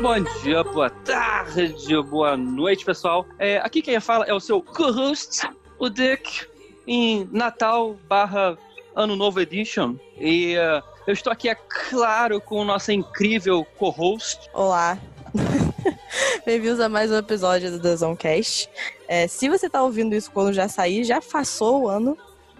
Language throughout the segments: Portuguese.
Bom dia, boa tarde, boa noite, pessoal. É, aqui quem fala é o seu co-host, o Dick, em Natal barra Ano Novo Edition. E é, eu estou aqui, é claro, com o nosso incrível co-host. Olá. Bem-vindos a mais um episódio do The Zonecast. É, se você tá ouvindo isso quando já sair, já passou o ano.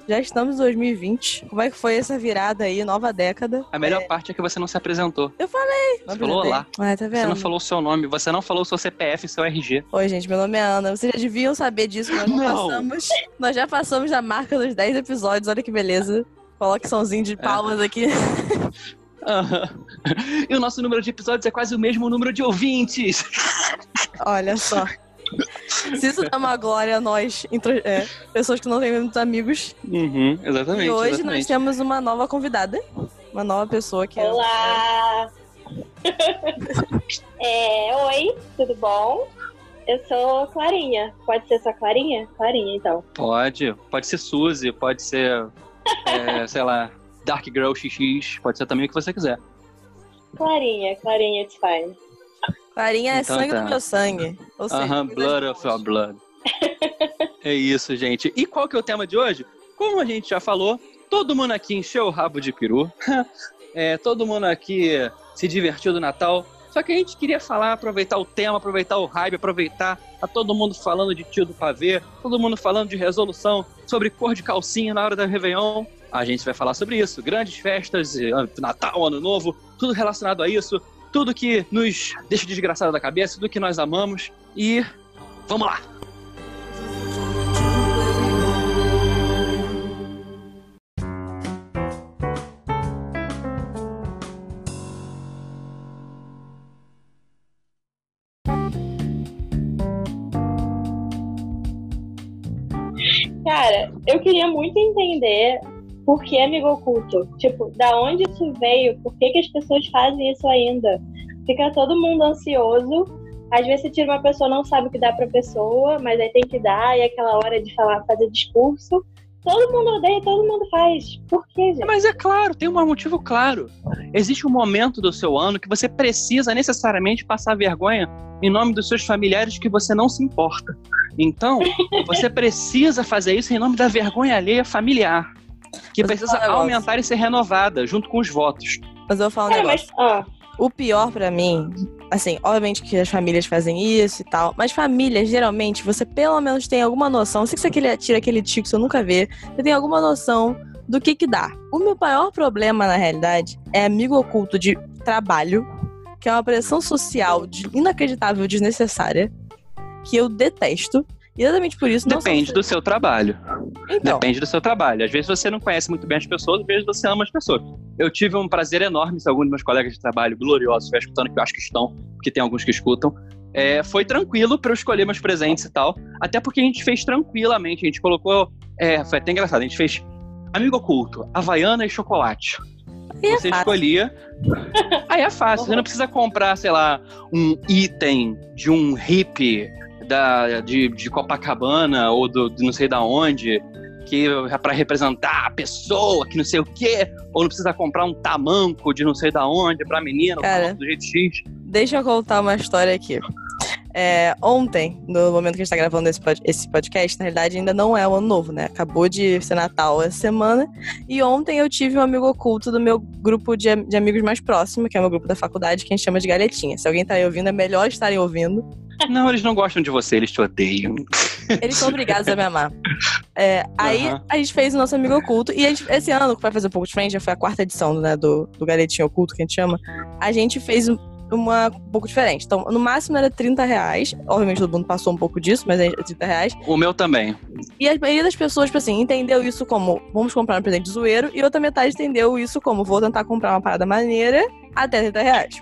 Já estamos em 2020. Como é que foi essa virada aí, nova década? A melhor parte é que você não se apresentou. Eu falei. Você falou olá. Ah, tá? Você não falou o seu nome, você não falou o seu CPF e seu RG. Oi, gente, meu nome é Ana. Vocês já deviam saber disso. Nós já Não. passamos. Nós já passamos da marca dos 10 episódios. Olha que beleza. Coloque somzinho de palmas aqui. Aham. E o nosso número de episódios é quase o mesmo número de ouvintes. Olha só. Se isso dá uma glória a nós, intro- é, pessoas que não têm muitos amigos. Uhum, exatamente. e hoje exatamente. nós temos uma nova convidada. Uma nova pessoa que é- Olá! É, oi, tudo bom? Eu sou Clarinha. Pode ser só Clarinha? Clarinha, então. Pode, pode ser Suzy, pode ser, é, sei lá, Dark Girl XX, pode ser também o que você quiser. Clarinha, Clarinha, it's fine. Clarinha é Então sangue tá. do meu sangue. Ou seja, Aham, coisas blood boas. of your blood. é isso, gente. E qual que é o tema de hoje? Como a gente já falou, todo mundo aqui encheu o rabo de peru. É, todo mundo aqui se divertiu do Natal. Só que a gente queria falar, aproveitar o tema, aproveitar o hype, aproveitar tá todo mundo falando de tio do pavê, todo mundo falando de resolução, sobre cor de calcinha na hora da Réveillon. A gente vai falar sobre isso. Grandes festas, eh, Natal, Ano Novo, tudo relacionado a isso. Tudo que nos deixa desgraçado da cabeça, tudo que nós amamos. E vamos lá! Cara, eu queria muito entender por que amigo oculto. Tipo, da onde isso veio? Por que, que as pessoas fazem isso ainda? Fica todo mundo ansioso. Às vezes você tira uma pessoa, não sabe o que dá pra pessoa, mas aí tem que dar, e é aquela hora de falar, fazer discurso. Todo mundo odeia, todo mundo faz. Por quê, gente? Mas é claro, tem um motivo claro. Existe um momento do seu ano que você precisa necessariamente passar vergonha em nome dos seus familiares que você não se importa. Então, você precisa fazer isso em nome da vergonha alheia familiar. Que Mas precisa um aumentar e ser renovada, junto com os votos. Mas eu vou falar um Cara, negócio. mas, ó, O pior pra mim, assim, obviamente que as famílias fazem isso e tal, mas famílias, geralmente, você pelo menos tem alguma noção. Se você aquele- tira aquele tico que você nunca vê, você tem alguma noção do que que dá. O meu maior problema, na realidade, é amigo oculto de trabalho, que é uma pressão social de- inacreditável, desnecessária, que eu detesto. Exatamente por isso Depende do seu trabalho. Então, Depende do seu trabalho. Às vezes você não conhece muito bem as pessoas, às vezes você ama as pessoas. Eu tive um prazer enorme, se alguns dos meus colegas de trabalho gloriosos estiver escutando, que eu acho que estão, porque tem alguns que escutam. É, foi tranquilo para eu escolher meus presentes e tal. Até porque a gente fez tranquilamente. A gente colocou. É, foi até engraçado. A gente fez amigo oculto, havaiana e chocolate. aí é Você fácil. escolhia. Aí é fácil. Você não precisa comprar, sei lá, um item de um hippie da, de, de Copacabana ou do, de não sei da onde, que é pra representar a pessoa, que não sei o quê. Ou não precisa comprar um tamanco de não sei da onde pra menina, Cara. do jeito X. Deixa eu contar uma história aqui. É, ontem, no momento que a gente tá gravando esse, pod- esse podcast, na realidade ainda não é o ano novo, né? Acabou de ser Natal essa semana. E ontem eu tive um amigo oculto do meu grupo de, de amigos mais próximo, que é o meu grupo da faculdade, que a gente chama de Galetinha. Se alguém tá aí ouvindo, é melhor estarem ouvindo. Não, eles não gostam de você, eles te odeiam. Eles são obrigados a me amar. É, aí Aham. a gente fez o nosso amigo oculto. E gente- esse ano, que vai fazer um pouco diferente, já foi a quarta edição né, do, do Galetinho Oculto, que a gente chama. A gente fez um- uma um pouco diferente. Então, no máximo era 30 reais. Obviamente todo mundo passou um pouco disso, mas é 30 reais. O meu também. E a maioria das pessoas, tipo assim, entendeu isso como vamos comprar um presente zoeiro, e outra metade entendeu isso como vou tentar comprar uma parada maneira até 30 reais.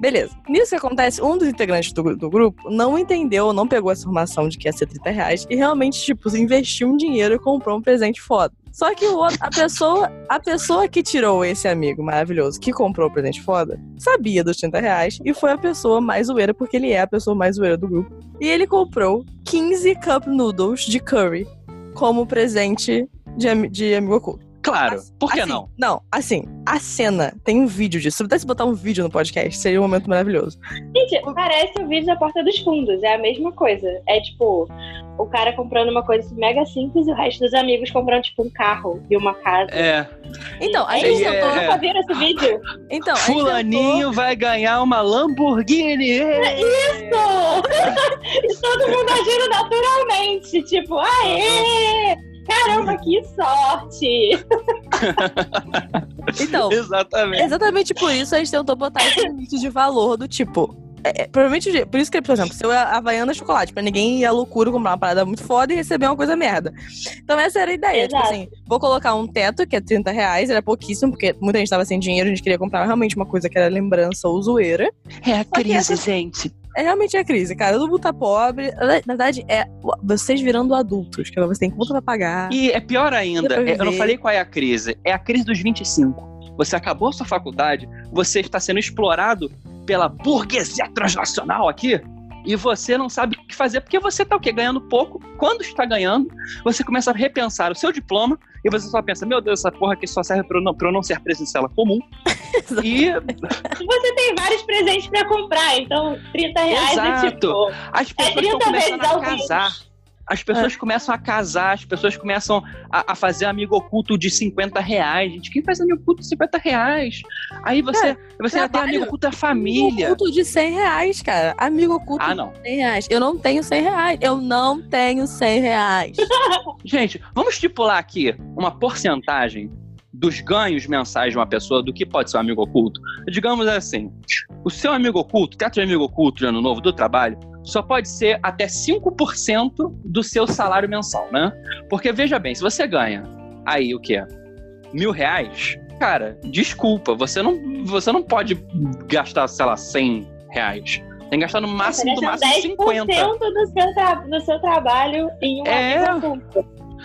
Beleza. Nisso que acontece, um dos integrantes do, do grupo não entendeu, não pegou essa informação de que ia ser 30 reais e realmente, tipo, investiu um dinheiro e comprou um presente foda. Só que outro, a pessoa, a pessoa que tirou esse amigo maravilhoso, que comprou o presente foda, sabia dos 30 reais e foi a pessoa mais zoeira, porque ele é a pessoa mais zoeira do grupo. E ele comprou 15 cup noodles de curry como presente de, de amigo oculto. Claro, Assim- por que assim, não? Não, assim, a cena tem um vídeo disso. Se pudesse botar um vídeo no podcast, seria um momento maravilhoso. Gente, parece o vídeo da Porta dos Fundos, é a mesma coisa. É tipo, o cara comprando uma coisa mega simples e o resto dos amigos comprando, tipo, um carro e uma casa. É, Então, a é gente isso, é- tentou. nunca viram esse vídeo? Então, fulaninho vai ganhar uma Lamborghini. Isso! e todo mundo agindo naturalmente, tipo, aê! Caramba, que sorte! Então, Exatamente. exatamente por isso a gente tentou botar esse limite de valor do tipo. é, é, provavelmente, por isso que, por exemplo, se eu Havaiana chocolate, pra ninguém ir à loucura comprar uma parada muito foda e receber uma coisa merda. Então essa era a ideia. Tipo Exato. assim, vou colocar um teto, que é 30 reais, era pouquíssimo, porque muita gente tava sem dinheiro, a gente queria comprar realmente uma coisa que era lembrança ou zoeira. É a que essa- gente. É realmente a crise, cara. Todo mundo tá pobre. Na verdade, é vocês virando adultos, que você tem conta pra pagar. E é pior ainda, é- eu não falei qual é a crise. É a crise dos 25. Você acabou a sua faculdade, você está sendo explorado pela burguesia transnacional aqui, e você não sabe o que fazer, porque você tá o quê? Ganhando pouco. Quando está ganhando, você começa a repensar o seu diploma, e você só pensa, meu Deus, essa porra aqui só serve pra eu não, pra eu não ser presencial comum. e Você tem vários presentes pra comprar, então 30 reais Exato. é tipo. as pessoas 30 estão começando vezes a mês. As pessoas começam a casar, as pessoas começam a, a fazer amigo oculto de 50 reais. Gente, quem faz amigo oculto de 50 reais? Aí você, você já tem trabalho. amigo oculto da Amigo família. oculto de 100 reais, cara. Amigo oculto Ah, não. de 100 reais. Eu não tenho 100 reais. Eu não tenho 100 reais. Gente, vamos estipular aqui uma porcentagem dos ganhos mensais de uma pessoa do que pode ser um amigo oculto. Digamos assim, o seu amigo oculto, teto de amigo oculto de ano novo do trabalho, só pode ser até 5% do seu salário mensal, né? Porque veja bem, se você ganha aí o quê? Mil reais, cara, desculpa, você não, você não pode gastar, sei lá, 100 reais. Tem que gastar no máximo, do máximo gasta 50. 10% do seu, tra do seu trabalho em um É.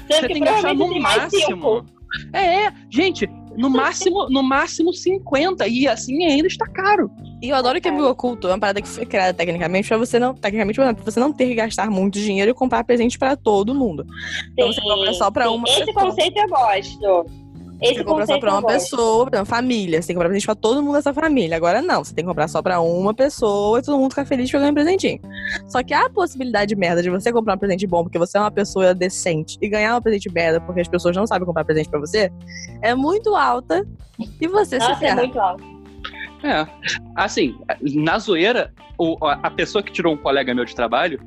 Você tem que gastar no máximo. É, é, gente, no máximo, no máximo 50. E assim ainda está caro. E eu adoro que amigo oculto é uma parada que foi criada tecnicamente pra você não. Tecnicamente, pra você não ter que gastar muito dinheiro e comprar presente pra todo mundo. Então você Sim, compra só pra sim. uma Esse pessoa. conceito eu gosto. Esse Você compra só pra uma gosto. pessoa, pra uma família. Você tem que comprar presente pra todo mundo dessa família. Agora não, você tem que comprar só pra uma pessoa e todo mundo ficar feliz pegando um presentinho. Só que a possibilidade de merda de você comprar um presente bom porque você é uma pessoa decente e ganhar um presente merda porque as pessoas não sabem comprar presente pra você é muito alta e você se Nossa, é ferra. muito alto. É. Assim, na zoeira, a pessoa que tirou um colega meu de trabalho,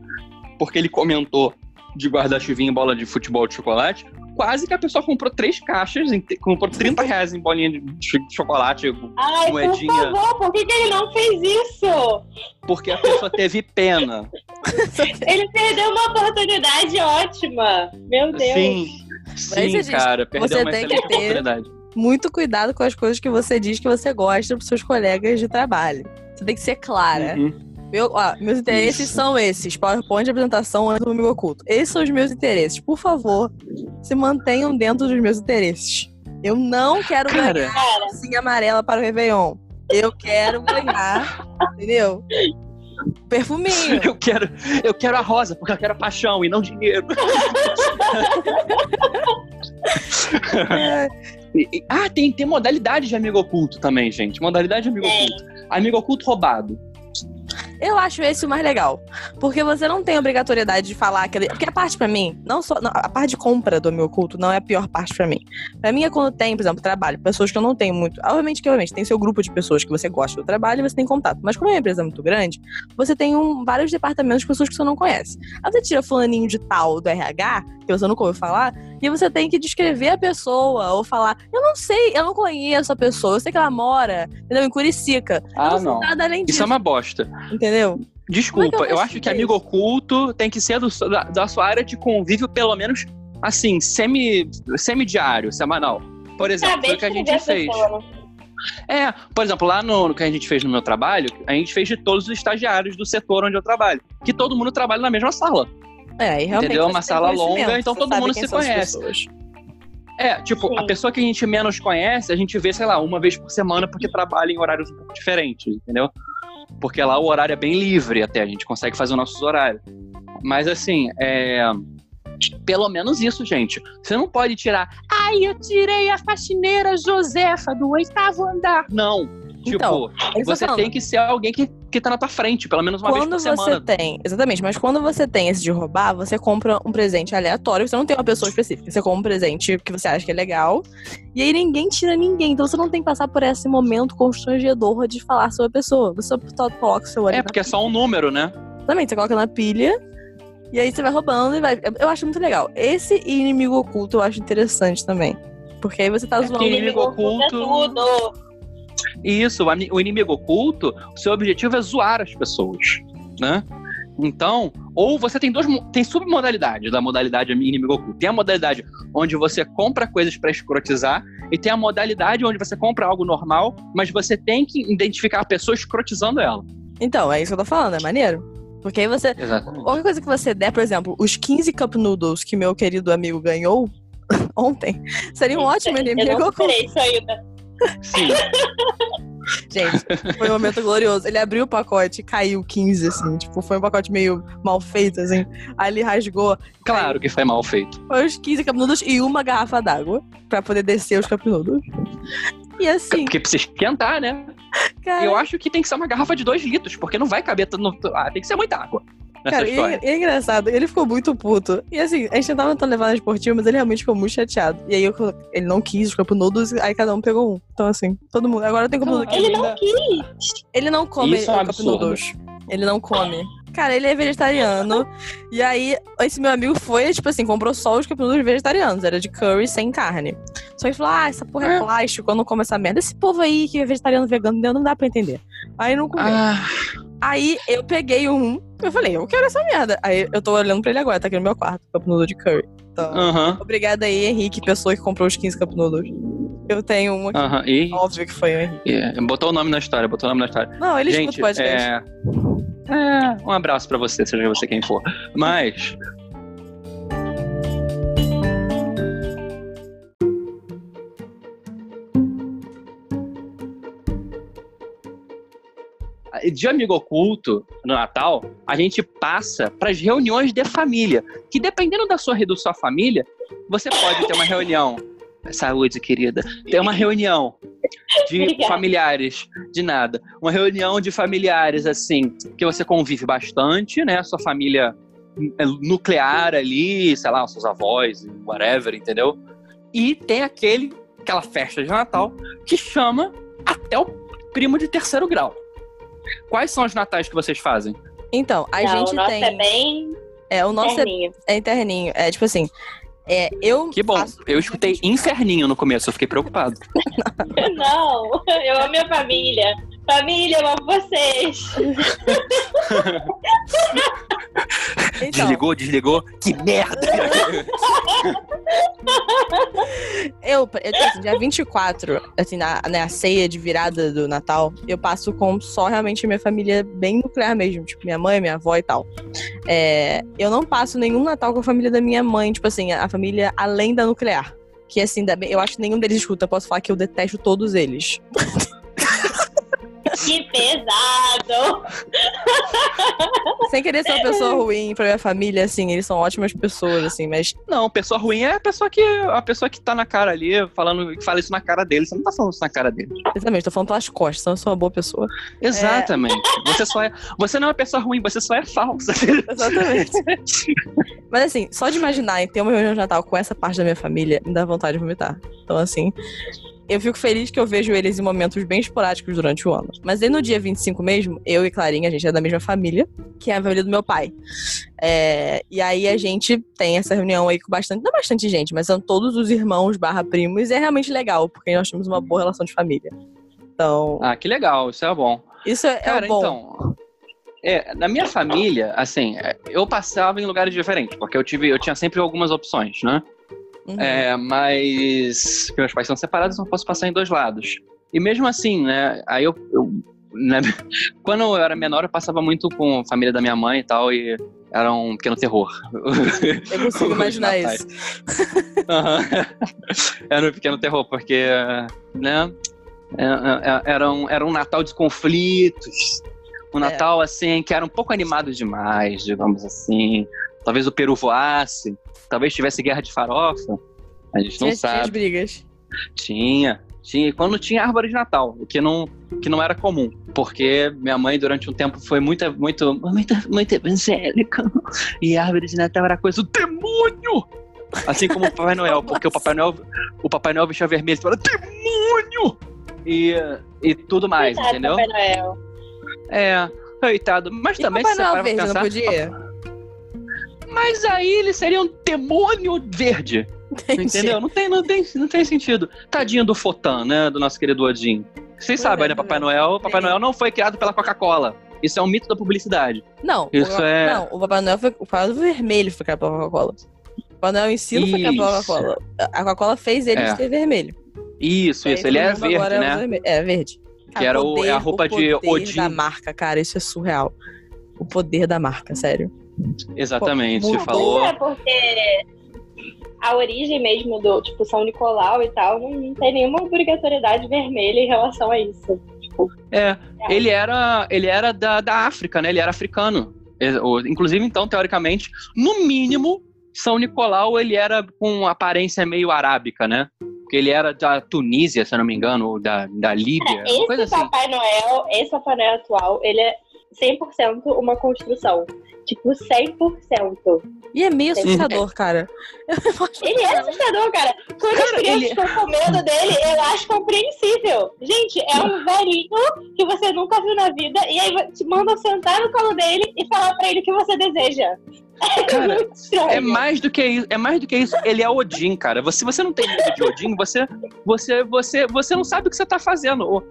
porque ele comentou de guarda-chuvinha em bola de futebol de chocolate, quase que a pessoa comprou três caixas, comprou 30 reais em bolinha de ch- de chocolate, Ai, Moedinha. por favor, por que, que ele não fez isso? porque a pessoa teve pena. Ele perdeu uma oportunidade ótima. Meu Deus. Sim, Mas, sim, gente, cara, perdeu você uma tem que excelente ter- oportunidade. Muito cuidado com as coisas que você diz que você gosta pros seus colegas de trabalho. Você tem que ser clara. Uhum. Meu, ó, meus interesses Isso. são esses. PowerPoint de apresentação antes do amigo oculto. Esses são os meus interesses. Por favor, se mantenham dentro dos meus interesses. Eu não quero Cara. ganhar calcinha amarela para o Réveillon. Eu quero ganhar, entendeu? Perfuminho. Eu quero, eu quero a rosa, porque eu quero a paixão e não dinheiro. É, E- e- ah, tem, tem modalidade de amigo oculto também, gente. Modalidade de amigo Tem. oculto. Amigo oculto roubado. Eu acho esse o mais legal. Porque você não tem obrigatoriedade de falar aquele. Porque a parte pra mim, não só. não, a parte de compra do amigo oculto não é a pior parte pra mim. Pra mim é quando tem, por exemplo, trabalho, pessoas que eu não tenho muito. Obviamente que, obviamente, tem seu grupo de pessoas que você gosta do trabalho e você tem contato. Mas como é uma empresa muito grande, você tem um, vários departamentos de pessoas que você não conhece. Aí você tira fulaninho de tal do RH, que você nunca ouviu falar, e você tem que descrever a pessoa, ou falar, eu não sei, eu não conheço a pessoa, eu sei que ela mora, entendeu? Em Curicica. eu Ah, não sei não. nada além disso, Isso é uma bosta. entendeu? É Desculpa, que eu eu acho que amigo oculto tem que ser do- da, da sua área de convívio, pelo menos, assim, semi, semi-diário, semanal. Por exemplo, Saber foi o que a gente fez. pessoa, né? É, por exemplo, lá no, no que a gente fez no meu trabalho, a gente fez de todos os estagiários do setor onde eu trabalho. Que todo mundo trabalha na mesma sala. É, e realmente Entendeu? você Uma sala longa, então todo mundo se conhece. É, tipo, Sim. a pessoa que a gente menos conhece, a gente vê, sei lá, uma vez por semana, porque trabalha em horários um pouco diferentes, entendeu? Porque lá o horário é bem livre até, a gente consegue fazer os nossos horários. Mas assim, é, Pelo menos isso, gente. Você não pode tirar. Ai, eu tirei a faxineira Josefa do oitavo andar. Não. Tipo, Então, É você falando. tem que ser alguém que, que tá na tua frente, pelo menos uma quando vez por você semana. tem, exatamente, mas quando você tem esse de roubar, você compra um presente aleatório, você não tem uma pessoa específica, você compra um presente que você acha que é legal, e aí ninguém tira ninguém, então você não tem que passar por esse momento constrangedor de falar sobre a pessoa, você só coloca o seu olho É, porque é só um número, né? Exatamente, você coloca na pilha, e aí você vai roubando e vai. Eu acho muito legal. Esse inimigo oculto eu acho interessante também. Porque aí você tá É zoando. inimigo oculto é tudo. Isso, o inimigo oculto, o seu objetivo é zoar as pessoas, né? Então, ou você tem duas tem submodalidades da modalidade inimigo oculto. Tem a modalidade onde você compra coisas pra escrotizar e tem a modalidade onde você compra algo normal, mas você tem que identificar a pessoa escrotizando ela. Então, é isso que eu tô falando, é maneiro. Porque aí você. Exatamente. Qualquer coisa que você der, por exemplo, os 15 Cup Noodles que meu querido amigo ganhou ontem, seria um ótimo Eu inimigo não oculto. superei isso ainda. Sim. Gente, foi um momento glorioso. Ele abriu o pacote e caiu 15, assim. Tipo, foi um pacote meio mal feito, assim. Aí ele rasgou. Claro que foi mal feito. Foi os 15 Cup Noodles e uma garrafa d'água pra poder descer os Noodles. E assim, Porque precisa esquentar, né? cara. Eu acho que tem que ser uma garrafa de 2 litros, porque não vai caber tudo. No... Ah, tem que ser muita água nessa Cara, e, história. e é engraçado, ele ficou muito puto. E assim, a gente tentava tentando levar na esportiva, mas ele realmente ficou muito chateado. E aí eu ele não quis os Cup Noodles, aí cada um pegou um. Então assim, todo mundo. Agora tem aqui. Ele não quis. Ele não come Isso é um Cup. Noodles. Ele não come. Cara, ele é vegetariano. e aí, esse meu amigo foi, tipo assim, comprou só os Noodles vegetarianos. Era de curry sem carne. Só que ele falou: ah, essa porra é É. plástico, eu não como essa merda. Esse povo aí que é vegetariano, vegano, não dá pra entender. Aí não comeu. Ah, Aí eu peguei um, eu falei, eu quero essa merda. Aí eu tô olhando pra ele agora, tá aqui no meu quarto, cup noodle de curry. Então, aham, obrigada aí, Henrique, pessoa que comprou os 15 cup noodles. Eu tenho um aqui, aham. E, óbvio que foi o Henrique. e botou o nome na história, botou o nome na história. Não, ele Gente, escuta o podcast. é... é... Um abraço pra você, seja você quem for. Mas... De amigo oculto no Natal, a gente passa para as reuniões de família. Que dependendo da sua da sua família, você pode ter uma reunião. Saúde, querida. Ter uma reunião de Obrigada. familiares, de nada. Uma reunião de familiares, assim, que você convive bastante, né? Sua família é nuclear ali, sei lá, seus avós, whatever, entendeu? E tem aquele, aquela festa de Natal que chama até o primo de terceiro grau. Quais são os natais que vocês fazem? Então, a não, gente o nosso tem. é bem É, o nosso é, terninho. é interninho. É tipo assim. É, eu Que bom, faço- eu escutei inferninho no começo, eu fiquei preocupado. Não, eu amo minha família. Família, eu amo vocês. Então, Desligou, desligou? Que merda! Eu, eu assim, dia 24, assim, na, na ceia de virada do Natal, eu passo com só realmente minha família bem nuclear mesmo, tipo, minha mãe, minha avó e tal. É, eu não passo nenhum Natal com a família da minha mãe, tipo assim, a família além da nuclear. Que assim, eu acho que nenhum deles escuta, posso falar que eu detesto todos eles. Que pesado. Sem querer ser uma pessoa ruim pra minha família, assim, eles são ótimas pessoas, assim, mas Não, pessoa ruim é a pessoa que a pessoa que tá na cara ali, falando, que fala isso na cara dele. Você não tá falando isso na cara dele. exatamente, tô falando pelas costas, então eu sou uma boa pessoa. Exatamente. Você só é. Você não é uma pessoa ruim, você só é falsa. Exatamente. Mas assim, só de imaginar em ter uma reunião de Natal com essa parte da minha família, me dá vontade de vomitar. Então, assim, eu fico feliz que eu vejo eles em momentos bem esporádicos durante o ano. Mas aí no dia 25 mesmo, eu e Clarinha, a gente é da mesma família, que é a família do meu pai. É, e aí a gente tem essa reunião aí com bastante, não bastante gente, mas são todos os irmãos barra primos, e é realmente legal, porque nós temos uma boa relação de família. Então, Ah, que legal, isso é bom. isso é, é Cara, bom. então. É, na minha família, assim, é, eu passava em lugares diferentes, porque eu tive, eu tinha sempre algumas opções, né? Uhum. É, mas meus pais são separados, eu não posso passar em dois lados. E mesmo assim, né? Aí eu, eu- né, quando eu era menor, eu passava muito com a família da minha mãe e tal, e era um pequeno terror. Eu consigo imaginar isso. Aham. era um pequeno terror, porque, né? é- é- Era um, era um Natal de conflitos. Um É. Natal, assim, que era um pouco animado demais, digamos assim. Talvez o peru voasse. Talvez tivesse guerra de farofa. A gente não Tinha, tinha as sabe. brigas. Tinha. Tinha. Quando tinha árvore de Natal, o que não, que não era comum. Porque minha mãe, durante um tempo, foi muito, muito, muito, muito evangélica. E a árvore de Natal era coisa do demônio! Assim como o Papai Noel, porque o Papai Noel, o Papai Noel vestia vermelho e falava demônio! E, e tudo mais, Coitado, entendeu? Papai Noel. É, coitado. Mas E também, Papai se Noel verde, não pensar, podia? Mas aí ele seria um demônio verde. Entendi. Entendeu? Não tem, não, tem, não tem sentido. Tadinho do Fotan, né? Do nosso querido Odin. Vocês sabem, é, né? Papai é. Noel. Papai É. Noel não foi criado pela Coca-Cola. Isso é um mito da publicidade. Não, Isso o, é- não, o Papai Noel foi. O Papai vermelho foi criado pela Coca-Cola. O Papai Noel em si não foi criado pela. Coca-Cola. A Coca-Cola fez ele É. ser vermelho. Isso, isso. Ele é verde, agora né? usa vermelho. É, verde. Que era o- é a roupa o de poder Odin. da marca, cara, isso é surreal. O poder da marca, sério. Exatamente. Pô, Você falou. É, porque a origem mesmo do, tipo, São Nicolau e tal, não, não tem nenhuma obrigatoriedade vermelha em relação a isso. É, ele era, ele era da, da África, né? Ele era africano. É, Inclusive, então, teoricamente, no mínimo, São Nicolau ele era com aparência meio arábica, né? Porque ele era da Tunísia, se eu não me engano, ou da, da Líbia, Esse assim. Papai Noel, esse Papai Noel atual, ele é 100% uma construção. Tipo, 100%. E é meio assustador, cara. Ele é assustador, cara. Quando as Cara, crianças ele- estão com medo dele, eu acho compreensível. Gente, é um velhinho que você nunca viu na vida e aí te manda sentar no colo dele e falar pra ele o que você deseja. É Cara. É mais do que isso, é mais do que isso. Ele é Odin, cara. Se você não tem medo de Odin, você, você, você, você não sabe o que você tá fazendo. Ou-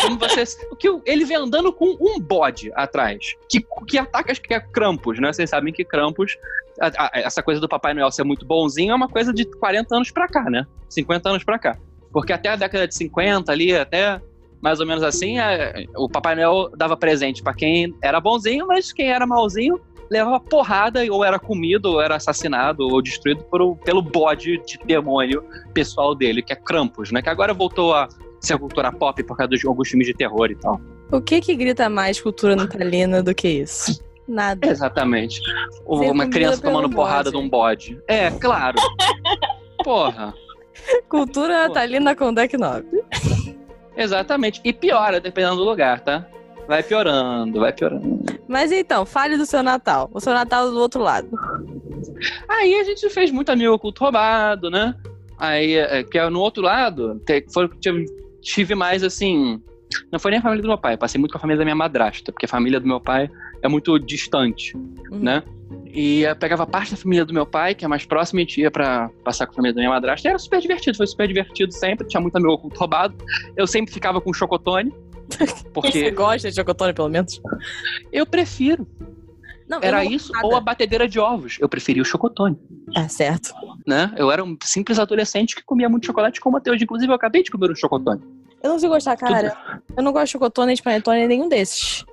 Como você, o que ele vem andando com um bode atrás, que, que ataca acho que é Krampus, né? Vocês sabem que Krampus, a- a- essa coisa do Papai Noel ser muito bonzinho é uma coisa de 40 anos pra cá, né? 50 anos pra cá. Porque até a década de 50 ali, até mais ou menos assim, é, o Papai Noel dava presente pra quem era bonzinho, mas quem era malzinho levava porrada, ou era comido, ou era assassinado, ou destruído por, pelo bode de demônio pessoal dele, que é Krampus, né? Que agora voltou a ser cultura pop por causa dos alguns filmes de terror e tal. O que que grita mais cultura natalina do que isso? Nada. Exatamente. Uma criança tomando porrada bode. de um bode. É, claro. Porra. Cultura natalina com deck 9. Exatamente. E piora, dependendo do lugar, tá? Vai piorando, vai piorando. Mas então, fale do seu Natal. O seu Natal do outro lado. Aí a gente fez muito amigo oculto roubado, né? Aí, é, que é no outro lado, foi, tive, tive mais assim. Não foi nem a família do meu pai, passei muito com a família da minha madrasta, porque a família do meu pai é muito distante, Uhum. né? E eu pegava parte da família do meu pai, que é mais próxima, e a gente ia pra passar com a família da minha madrasta. E era super divertido, foi super divertido sempre, tinha muito amigo oculto roubado. Eu sempre ficava com chocotone, Você porque gosta de chocotone, pelo menos? eu prefiro. Não, Era isso gosto ou a nada. batedeira de ovos. Eu preferia o chocotone. É certo. né? Eu era um simples adolescente que comia muito chocolate como até hoje. Inclusive, eu acabei de comer um chocotone. Eu não consigo gostar, cara. Eu não gosto de chocotone, de panetone, nenhum desses.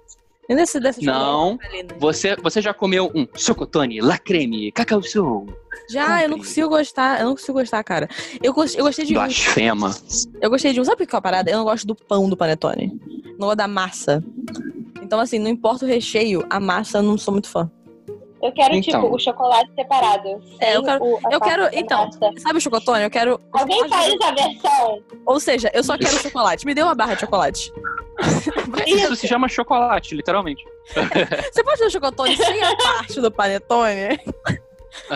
Nem desse, Não. natalinas. Você, você já comeu um chocotone, la creme, cacau show, Já, eu não consigo gostar. Eu não consigo gostar, cara. Eu, eu gostei de um. blasfema. Eu gostei de um. Sabe que é a parada? Eu não gosto do pão do panetone. Não gosto da massa. Então, assim, não importa o recheio, a massa eu não sou muito fã. Eu quero, Então. tipo, o chocolate separado. É, eu quero- o- Eu quero. da Então, massa. sabe o chocotone? Eu quero. Alguém faz a versão. Ou seja, eu só quero chocolate. Me dê uma barra de chocolate. Isso se chama chocolate, literalmente. Você pode ter o chocotone sem a parte do panetone?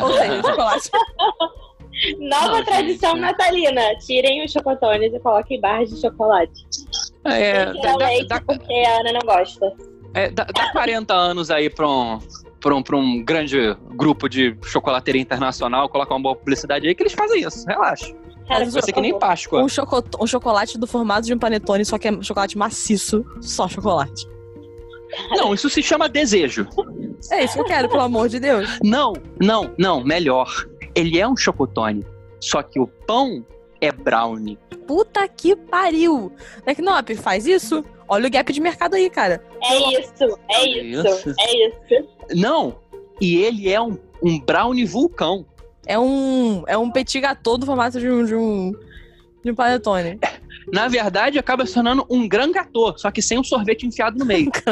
Ou seja, chocolate. Nova Não, tradição gente. natalina. Tirem os chocotones e coloquem barras de chocolate. É, Sem dá, tirar leite, dá- porque a Ana não gosta. é, dá- dá 40 anos aí pra um, pra, um, um grande grupo de chocolateria internacional, colocar uma boa publicidade aí, que eles fazem isso. Relaxa. Cara, Vai ser que nem. Páscoa. Um, choco- um chocolate do formato de um panetone, só que é chocolate maciço. Só chocolate. Não, isso se chama desejo. É isso que eu quero, pelo amor de Deus. Não, não, não, melhor. Ele é um chocotone, só que o pão é brownie. Puta que pariu. Tecnop, faz isso? Olha o gap de mercado aí, cara. É isso, é isso, é isso. Não, e ele é um, um brownie vulcão. É um, é um petit gâteau do formato de um, de um, de um panetone. Na verdade, acaba se tornando um gran gâteau, só que sem um sorvete enfiado no meio.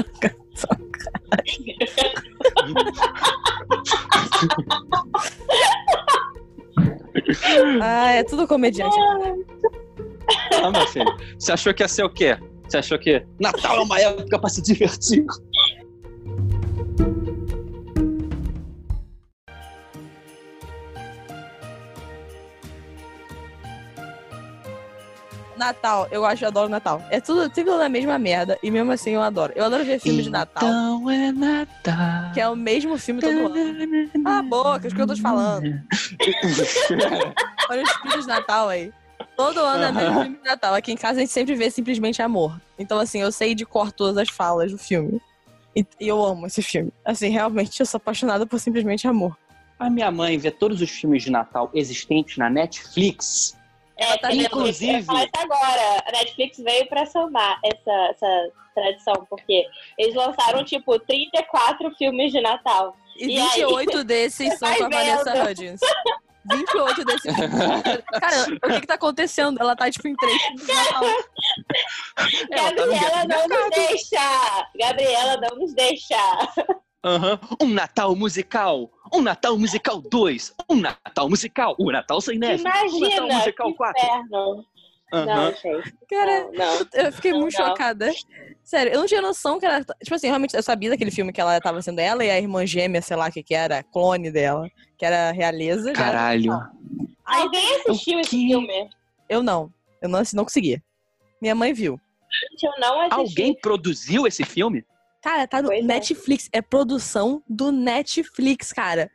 Ah, é tudo comediante. Ah, meu filho. Você achou que ia ser o quê? Você achou que Natal é uma época pra se divertir? Natal, eu acho, eu adoro Natal. É tudo, tudo na mesma merda. E mesmo assim eu adoro. Eu adoro ver filme de Natal, Então é Natal. que é o mesmo filme todo ano. Ah, a boca, os que eu tô te falando. Olha os filmes de Natal aí. Todo ano é o mesmo filme de Natal. Aqui em casa a gente sempre vê simplesmente amor. Então, assim, eu sei de cor todas as falas do filme. E, e eu amo esse filme. Assim, realmente eu sou apaixonada por simplesmente amor. A minha mãe vê todos os filmes de Natal existentes na Netflix. É, tá inclusive- agora. A Netflix veio pra somar essa, essa tradição, porque eles lançaram, tipo, 34 filmes de Natal. E E aí? 28 desses são com a Vanessa. Hudgens. 28 desses. Cara, o que que tá acontecendo? Ela tá, tipo, em três filmes de Natal. Ela tá Gabriela não nos deixa! Gabriela não nos deixa! Aham. Um Natal musical. Um Natal musical 2. Um Natal musical. Um Natal sem neve. um Natal Imagina! musical Que 4. inferno! Aham. Não, gente. Cara, Não, não. eu fiquei muito Não. chocada. Sério, eu não tinha noção que ela. Tipo assim, realmente, eu sabia daquele filme que ela tava sendo ela e a irmã gêmea, sei lá o que que era, clone dela, que era realeza. era Caralho. normal. Aí Alguém assistiu esse filme? eu não. Eu não, não conseguia. Minha mãe viu. Gente, eu não assisti. Alguém produziu esse filme? Cara, tá no Pois é. Netflix. É. produção do Netflix, cara.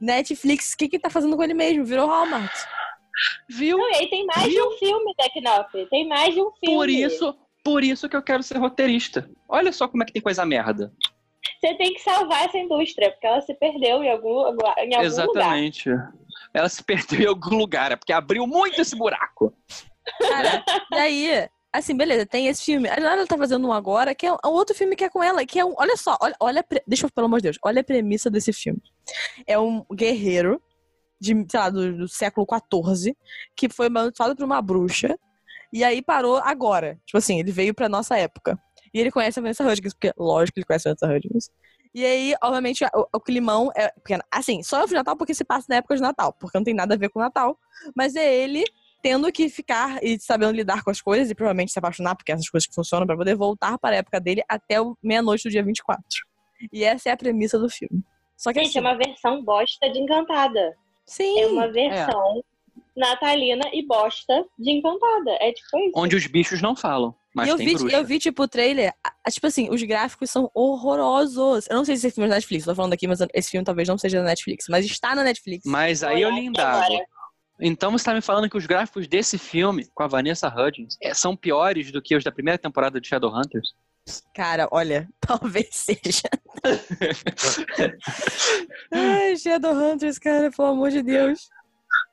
Netflix, o que que tá fazendo com ele mesmo? Virou Hallmark. Viu? Não, e aí tem mais de um filme, Tecnop. Tem mais de um filme. Por isso, por isso que eu quero ser roteirista. Olha só como é que tem coisa merda. Você tem que salvar essa indústria, porque ela se perdeu em algum, em algum lugar. Exatamente. Ela se perdeu em algum lugar, é porque abriu muito esse buraco. Cara, e aí, assim, beleza, tem esse filme. A Lara tá fazendo um agora, que é um outro filme que é com ela, que é um. Olha só, olha, olha deixa eu, pelo amor de Deus, olha a premissa desse filme. É um guerreiro de, sei lá, do, do século XIV, que foi amaldiçoado por uma bruxa, e aí parou agora. Tipo assim, ele veio pra nossa época. E ele conhece a Vanessa Hudgens, porque lógico que ele conhece a Vanessa Hudgens. E aí, obviamente, o, o climão é. Assim, só é o de Natal porque se passa na época de Natal, porque não tem nada a ver com o Natal. Mas é ele tendo que ficar e sabendo lidar com as coisas e provavelmente se apaixonar, porque essas coisas que funcionam, pra poder voltar para a época dele até meia-noite do dia 24. E essa é a premissa do filme. Só que Gente, assim, é uma versão bosta de Encantada. sim, É uma versão natalina e bosta de Encantada. É tipo isso. Onde os bichos não falam. Mas e eu tem vi, bruxa. eu vi, tipo, o trailer, tipo assim, os gráficos são horrorosos. Eu não sei se esse filme é da Netflix, tô falando aqui, mas esse filme talvez não seja da Netflix, mas está na Netflix. Mas aí eu lhe indago. Então você tá me falando que os gráficos desse filme, com a Vanessa Hudgens, é, são piores do que os da primeira temporada de Shadowhunters? Cara, olha, talvez seja. Ai, Shadowhunters, cara, pelo amor de Deus.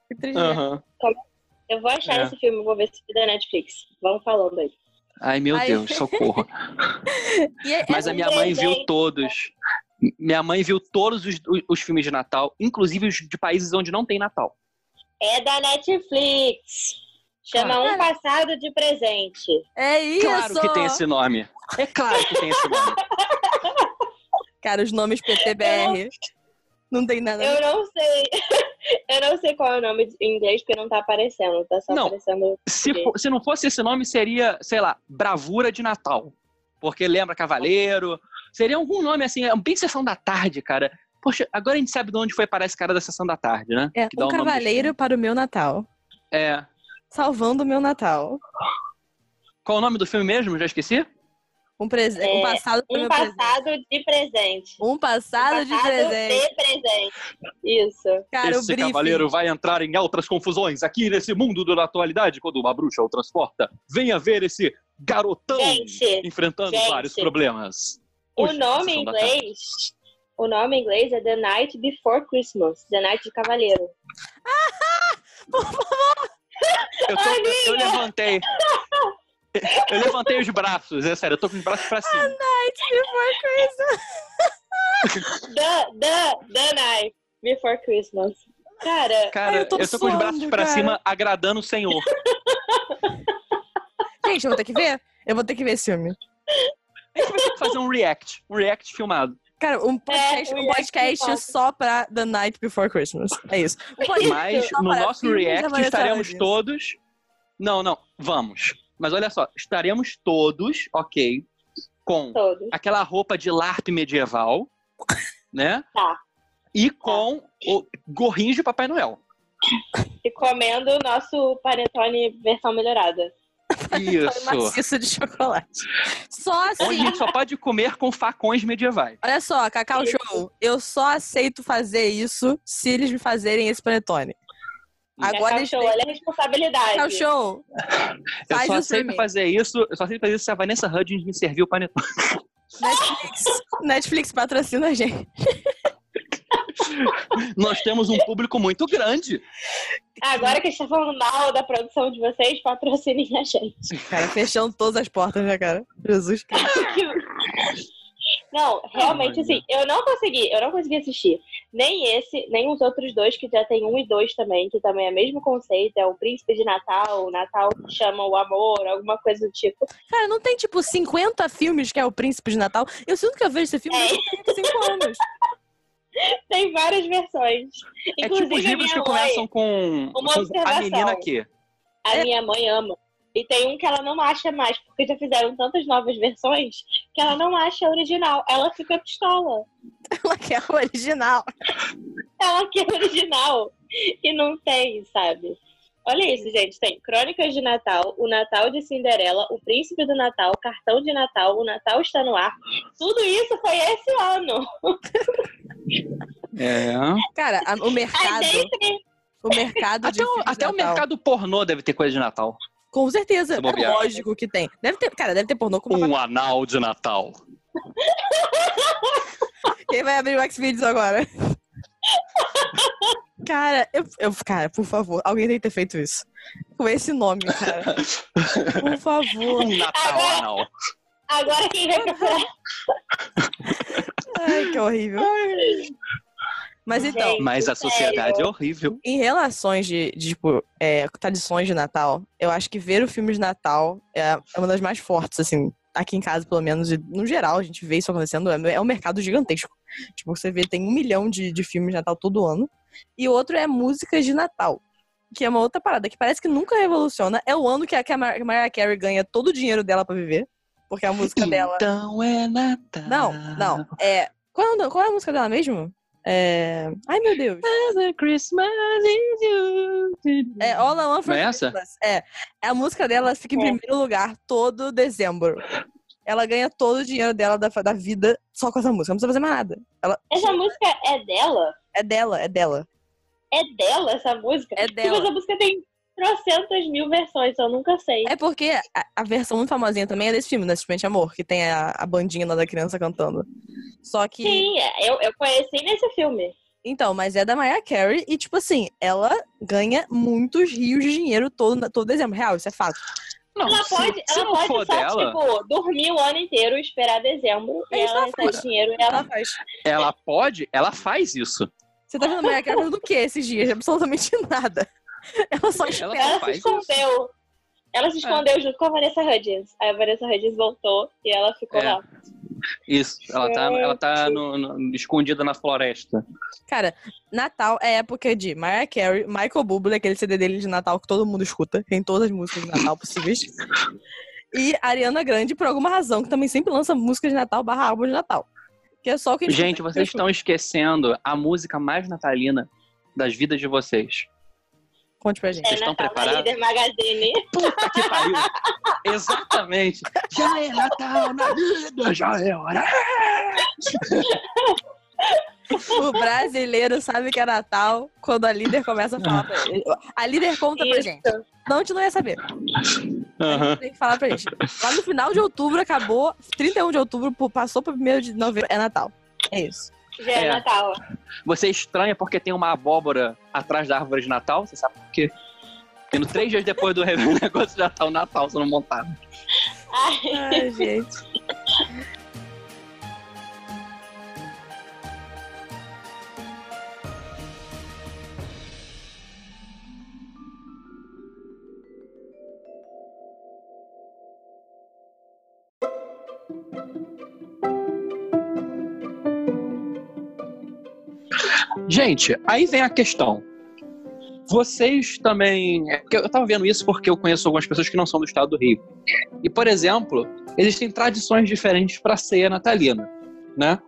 Que triste. Aham. Eu vou achar É. esse filme, vou ver se é da Netflix. Vamos falando aí. Ai, meu Ai. Deus, socorro. E é- Mas a minha mãe viu todos. Minha mãe viu todos os, os- os filmes de Natal, inclusive os de países onde não tem Natal. É da Netflix. Chama Um Passado de Presente. é isso! Claro que tem esse nome. É claro que tem esse nome. Cara, os nomes PTBR. Não tem nada. Eu não sei. Eu não sei qual é o nome em inglês, porque não tá aparecendo. Tá só Não. aparecendo. Se, fo- se não fosse esse nome, seria, sei lá, Bravura de Natal. Porque lembra Cavaleiro. Seria algum nome assim, é bem Sessão da Tarde, cara. Poxa, agora a gente sabe de onde foi parar esse cara da Sessão da Tarde, né? É, Que dá um o cavaleiro para o meu Natal. É. Salvando o meu Natal. Qual o nome do filme mesmo? Já esqueci? Um, prese... É, um passado o Um meu presente. passado de presente. Um passado, de Passado presente. de presente. Isso. Cara, o Esse cavaleiro vai entrar em altas confusões aqui nesse mundo da atualidade, quando uma bruxa o transporta. Venha ver esse garotão Gente, enfrentando gente. vários problemas. O Hoje, nome em inglês. O nome em inglês é The Night Before Christmas. The Night de Cavaleiro. Eu, tô- eu- eu levantei. Eu levantei os braços, é sério, eu tô com os braços pra cima. The, the, the Night Before Christmas. Cara, Cara, eu eu tô, tô com os braços suando, pra cara. cima, agradando o Senhor. Gente, eu vou ter que ver? Eu vou ter que ver esse filme. A gente vai ter que fazer um react, um react filmado. Cara, um podcast, o um podcast só pra The Night Before Christmas. É isso. Um Mas no nosso react estaremos todos. Não, não, vamos. Mas olha só, estaremos todos, ok, com Todos. aquela roupa de LARP medieval, né? Tá. E com o gorrinho de Papai Noel. E comendo o nosso panetone versão melhorada. Isso. Maciço de chocolate. Só Onde a assim. gente só pode comer com facões medievais. Olha só, Cacau. Show, eu só aceito fazer isso se eles me fazerem esse panetone. Agora Cacau eles Show, têm- olha a responsabilidade. Cacau Show, Eu Faz só aceito mim. fazer isso, eu só aceito fazer isso se a Vanessa Hudgens me serviu o panetone. Netflix, Netflix patrocina a gente. Nós temos um público muito grande. Agora que a gente tá falando mal da produção de vocês, patrocinem a gente. Cara, fechando todas as portas, né, cara? Jesus. Não, realmente, assim, eu não consegui, eu não consegui assistir. Nem esse, nem os outros dois, que já tem um e dois também, que também é o mesmo conceito, é o príncipe de Natal, o Natal que chama o amor, alguma coisa do tipo. Cara, não tem tipo 50 filmes que é o Príncipe de Natal? Eu sinto que eu vejo esse filme É. eu tenho 5 anos. Tem várias versões. É Inclusive, tipo os a livros que mãe, começam com, uma a menina que. a É. minha mãe ama. E tem um que ela não acha mais, porque já fizeram tantas novas versões que ela não acha a original. Ela fica pistola. Ela quer o original. Ela quer a original. E não tem, sabe? Olha isso, gente. Tem Crônicas de Natal, O Natal de Cinderela, O Príncipe do Natal, Cartão de Natal, O Natal está no ar. Tudo isso foi esse ano. É. Cara, a- o Aí mercado. dentre O mercado de Até, o, até o mercado pornô deve ter coisa de Natal. Com certeza. É lógico que tem. Deve ter, cara, deve ter pornô com uma... Um anal de Natal. Quem vai abrir o Xvideos agora? Cara, eu, eu- cara, por favor, alguém tem que ter feito isso. Com esse nome, cara. Por favor. Um Natal Agora-. Agora quem vai procurar? Ai, que horrível. Mas então, Gente. Mas a sociedade é horrível. em relações de, de, tipo, é, tradições de Natal, eu acho que ver o filme de Natal é é uma das mais fortes, assim, aqui em casa, pelo menos, e no geral, a gente vê isso acontecendo, é, é um mercado gigantesco. Tipo, você vê, tem um milhão de, de filmes de Natal todo ano. E outro é músicas de Natal. Que é uma outra parada que parece que nunca revoluciona. É o ano que a, que a Mariah Carey ganha todo o dinheiro dela pra viver. Porque a música dela. Então é Natal. Não, não. É. Qual, é qual é a música dela mesmo? É. Ai, meu Deus. Christmas is you. É All I Want for é? Christmas. É. A música dela fica em É. primeiro lugar todo dezembro. Ela ganha todo o dinheiro dela da, da vida só com essa música. Não precisa fazer mais nada. Ela Essa música é dela? É dela, é dela. É dela essa música? É Tipo, dela. essa música tem trocentas mil versões, eu nunca sei. É porque a, a versão muito famosinha também é desse filme, né? Simplesmente Amor, que tem a, a bandinha lá da criança cantando. Só que. Sim, é, eu, eu conheci nesse filme. Então, mas é da Mariah Carey e, tipo assim, ela ganha muitos rios de dinheiro todo, todo dezembro. Real, isso é fato. Não, Ela se, pode, se ela pode só, dela, tipo, dormir o ano inteiro, esperar dezembro, É e ela recebe dinheiro e Ela ela. faz. ela pode, ela faz isso. Você tá vendo a Mariah Carey fazendo o que esses dias? Absolutamente nada. Ela só espera. Ela Ela se escondeu. Ela se escondeu junto com a Vanessa Hudgens. Aí a Vanessa Hudgens voltou e ela ficou É. lá. Isso. Ela tá, ela tá no- no- escondida na floresta. Cara, Natal é época de Mariah Carey, Michael Bublé, aquele CD dele de Natal que todo mundo escuta, tem todas as músicas de Natal possíveis. E Ariana Grande, por alguma razão, que também sempre lança músicas de Natal barra álbum de Natal. Que é só o que a Gente, escuta. vocês estão esquecendo a música mais natalina das vidas de vocês. Conte pra gente. É Vocês estão Natal na preparados? Líder Magazine. Puta que pariu! Exatamente! Já é Natal na vida, já é hora! O brasileiro sabe que é Natal quando a líder começa a falar pra ele. A líder conta pra Isso. gente. Não, a gente não ia saber. Aham. Tem que falar pra gente. Lá no final de outubro acabou, 31 de outubro, passou pra 1 de novembro, é Natal. É isso. Já é, É. Natal. Você estranha porque tem uma abóbora atrás da árvore de Natal? Você sabe por quê? Porque no três dias depois do negócio já tá o Natal sendo montado. Ai, Ai, gente. Gente, aí vem a questão. Vocês também. é Eu tava vendo isso porque eu conheço algumas pessoas que não são do estado do Rio. E, por exemplo, existem tradições diferentes para ceia natalina, né?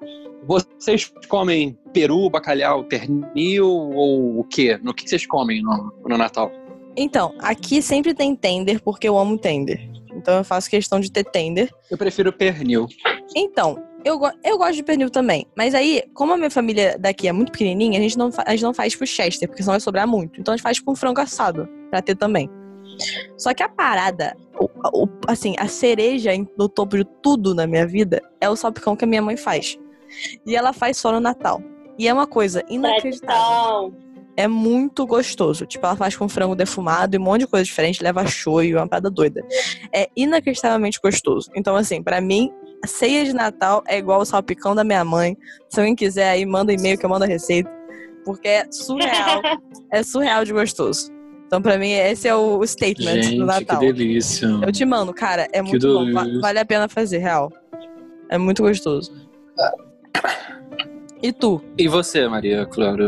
Vocês comem peru, bacalhau, pernil ou o quê? No que vocês comem no, no Natal? Então, aqui sempre tem tender, porque eu amo tender. Então eu faço questão de ter tender. Eu prefiro pernil. Então, eu, eu gosto de pernil também. Mas aí, como a minha família daqui é muito pequenininha, a gente não, a gente não faz pro Chester, porque senão vai sobrar muito. Então a gente faz com frango assado, pra ter também. Só que a parada, o- o- assim, a cereja no topo de tudo na minha vida é o salpicão que a minha mãe faz. E ela faz só no Natal. E é uma coisa inacreditável. Tradição. É muito gostoso. Tipo, ela faz com frango defumado e um monte de coisa diferente, leva shoyu, é uma parada doida. É inacreditavelmente gostoso. Então, assim, pra mim, ceia de Natal é igual o salpicão da minha mãe. Se alguém quiser aí, manda e-mail que eu mando a receita. Porque é surreal. é surreal de gostoso. Então, pra mim, esse é o statement do Gente, que Natal. delícia. Eu te mando, cara, é muito bom. Vale a pena fazer, real. É muito gostoso. E tu? E você, Maria Clara?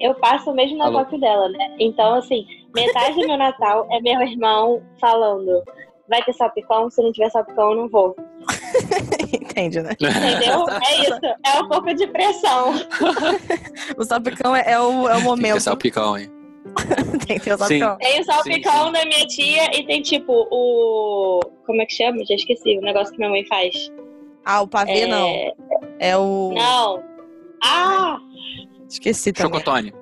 Eu passo o mesmo Natal que o dela, né? Então, assim, metade do meu Natal é meu irmão falando: vai ter salpicão? Se não tiver salpicão, eu não vou. Entende, né? Entendeu? É isso. É um pouco de pressão. O salpicão é, é o, é o Tem que momento. ter salpicão, hein? Tem que ter o salpicão. Tem o salpicão da minha tia e tem, tipo, o. Como é que chama? Já esqueci. O negócio que minha mãe faz. Ah, o pavê É, não. É o. Não. Ah! Esqueci também. Chocotone.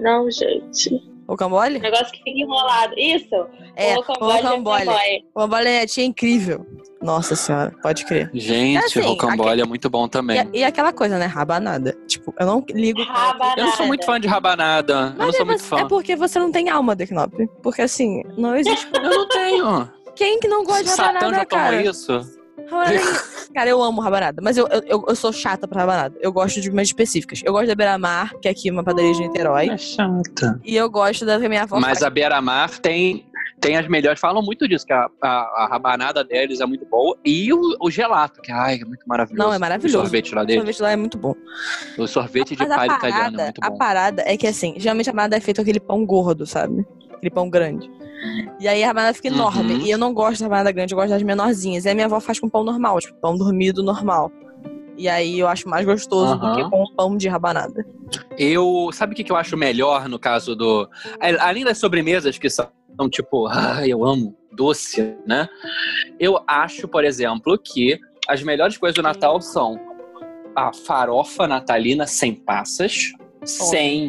Não, gente. O cambole? O negócio que fica enrolado. Isso. É, o o mãe. O é tia incrível. Nossa senhora, pode crer. Gente, assim, rocambole é muito bom também. E, e aquela coisa, né? Rabanada. Tipo, eu não ligo. Rabanada. Eu não sou muito fã de rabanada. eu não Mas sou é, muito fã. é porque você não tem alma, Decnop. Porque assim, não existe. Eu não tenho. Quem que não gosta de Satã rabanada, já tomou cara? isso? Rabanada- Cara, eu amo rabanada, mas eu, eu, eu- sou chata pra rabanada. Eu gosto de umas específicas. Eu gosto da Beira-Mar, que é aqui uma padaria de Niterói. É chata. E eu gosto da a minha avó Mas a Beira-Mar tem, tem as melhores. Falam muito disso, que a, a, a rabanada deles é muito boa. E o, o gelato, que ai, é muito maravilhoso. Não, é maravilhoso. O sorvete lá O deles. sorvete lá é muito bom. O sorvete de a palha italiano é parada, muito a bom. parada é que assim, geralmente a rabanada é feita com aquele pão gordo, sabe? Aquele pão grande. E aí a rabanada fica Uhum. enorme. E eu não gosto da rabanada grande, eu gosto das menorzinhas. E a minha avó faz com pão normal, tipo, pão dormido normal. E aí eu acho mais gostoso do Aham. que com pão de rabanada. Eu. Sabe o que que eu acho melhor no caso do. Além das sobremesas que são tipo, ai, eu amo doce, né? Eu acho, por exemplo, que as melhores coisas do Natal são a farofa natalina sem passas. Sem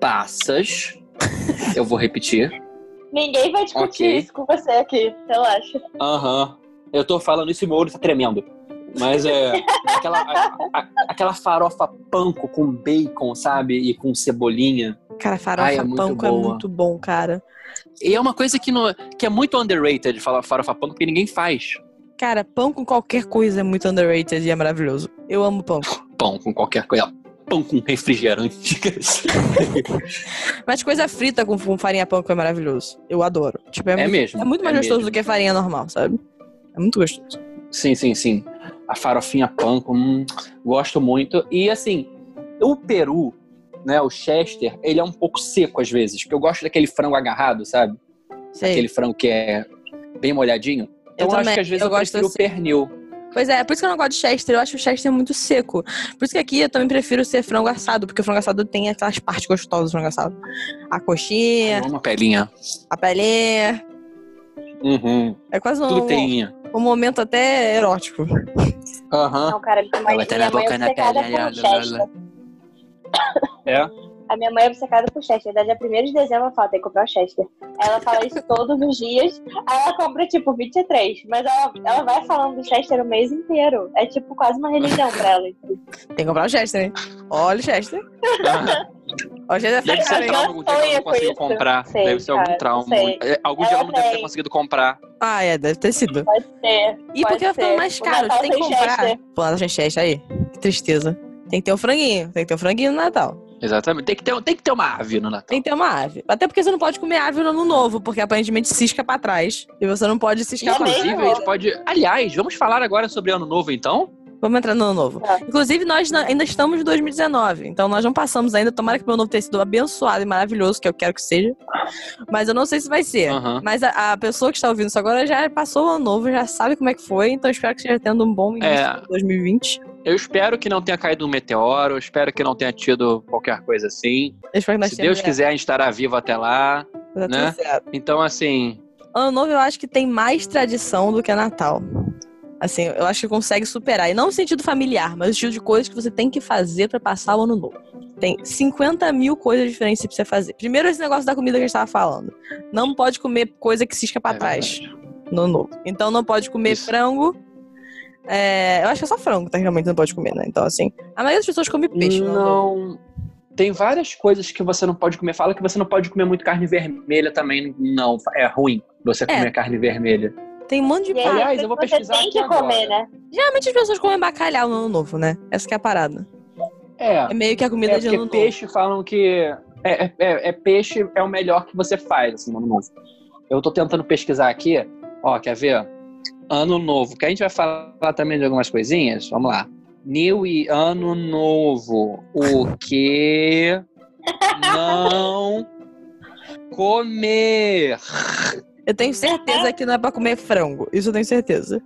passas. Eu vou repetir. Ninguém vai discutir Ok. isso com você aqui, relaxa. Aham. Eu tô falando isso e meu olho tá tremendo. Mas é aquela, a- a- aquela farofa panko com bacon, sabe? E com cebolinha. Cara, farofa Ai, é muito panko é muito bom, cara. E é uma coisa que, no, que é muito underrated falar farofa panko, porque ninguém faz Cara, pão com qualquer coisa é muito underrated e é maravilhoso. Eu amo pão. pão com qualquer coisa. Pão com refrigerante. Mas coisa frita com, com farinha panko é maravilhoso. Eu adoro. Tipo, é, É muito, mesmo, É muito mais é gostoso mesmo. do que farinha normal, sabe? É muito gostoso. sim, sim, sim. A farofinha panko, hum, gosto muito. E assim, o peru, né, o chester, ele é um pouco seco às vezes, porque eu gosto daquele frango agarrado, sabe? Sei. Aquele frango que é bem molhadinho. Então eu, acho também, que às vezes eu eu, gosto prefiro o assim. pernil. Pois é, por isso que eu não gosto de Chester. Eu acho o Chester muito seco. Por isso que aqui eu também prefiro ser frango assado, porque o frango assado tem aquelas partes gostosas do frango assado. A coxinha, Uma pelinha. a pelinha. Uhum. É quase Tudo um, tem. um momento até erótico. Aham. Não, cara, mãe, Ela tá na minha mãe é boca, na. Chester. É? A minha mãe é obcecada por Chester. Desde a 1 de dezembro ela fala, tem que comprar o Chester. Ela fala isso todos os dias. Aí ela compra, tipo, 23. Mas ela, ela vai falando do Chester o mês inteiro. É, tipo, quase uma religião pra ela. Tem que comprar o Chester, hein? Olha o Chester. O Chester é Deve ser trauma algum dia que ela não com conseguiu comprar. Sei, deve ser cara, algum trauma. É, Algum dia Ela não deve ter conseguido comprar. Ah, é, deve ter sido. Pode ser. E porque vai ficando mais O caro, tem que comprar. Chester. Pô, Natal sem Chester aí. Que tristeza. Tem que ter um franguinho. Tem que ter um franguinho no Natal. Exatamente. Tem que ter, tem que ter uma ave no Natal. Tem que ter uma ave. Até porque você não pode comer ave no ano novo, porque aparentemente cisca pra trás. E você não pode ciscar É pra mesmo? trás. Inclusive, a gente pode. Aliás, vamos falar agora sobre Ano Novo, então? Vamos entrar no ano novo. Tá. Inclusive, nós ainda estamos em 2019. Então, nós não passamos ainda. Tomara que meu novo tenha sido abençoado e maravilhoso, que eu quero que seja. Mas eu não sei se vai ser. Aham. Mas a, a pessoa que está ouvindo isso agora já passou o ano novo, já sabe como é que foi. Então, espero que esteja tendo um bom início É. de 2020. Eu espero que não tenha caído um meteoro, eu espero que não tenha tido qualquer coisa assim. Se Deus tenhamos- quiser, a gente estará vivo até lá. Tá né? Então, assim, Ano novo eu acho que tem mais tradição do que Natal. Assim, eu acho que consegue superar. E não no sentido familiar, mas no sentido de coisas que você tem que fazer pra passar o ano novo. Tem 50 mil coisas diferentes pra você fazer. Primeiro, esse negócio da comida que a gente tava falando. Não pode comer coisa que cisca pra É trás no ano novo. Então não pode comer Isso. frango. É, eu acho que é só frango, tá? Realmente não pode comer, né? Então, assim. A maioria das pessoas come peixe. ano novo. não. Tem várias coisas que você não pode comer. Fala que você não pode comer muito carne vermelha também. Não, é ruim você É. comer carne vermelha. Tem um monte de aí. Aliás, eu vou pesquisar tem aqui que comer, agora. né? Geralmente as pessoas comem bacalhau no ano novo, né? Essa que é a parada. É, É meio que a comida é de ano porque novo. peixe falam que. É, é- é- é peixe é o melhor que você faz, assim, no ano novo. Eu tô tentando pesquisar aqui. Ó, quer ver? Ano novo. Que a gente vai falar também de algumas coisinhas. Vamos lá. New e ano novo. O que não comer? Eu tenho certeza que não é pra comer frango. Isso eu tenho certeza.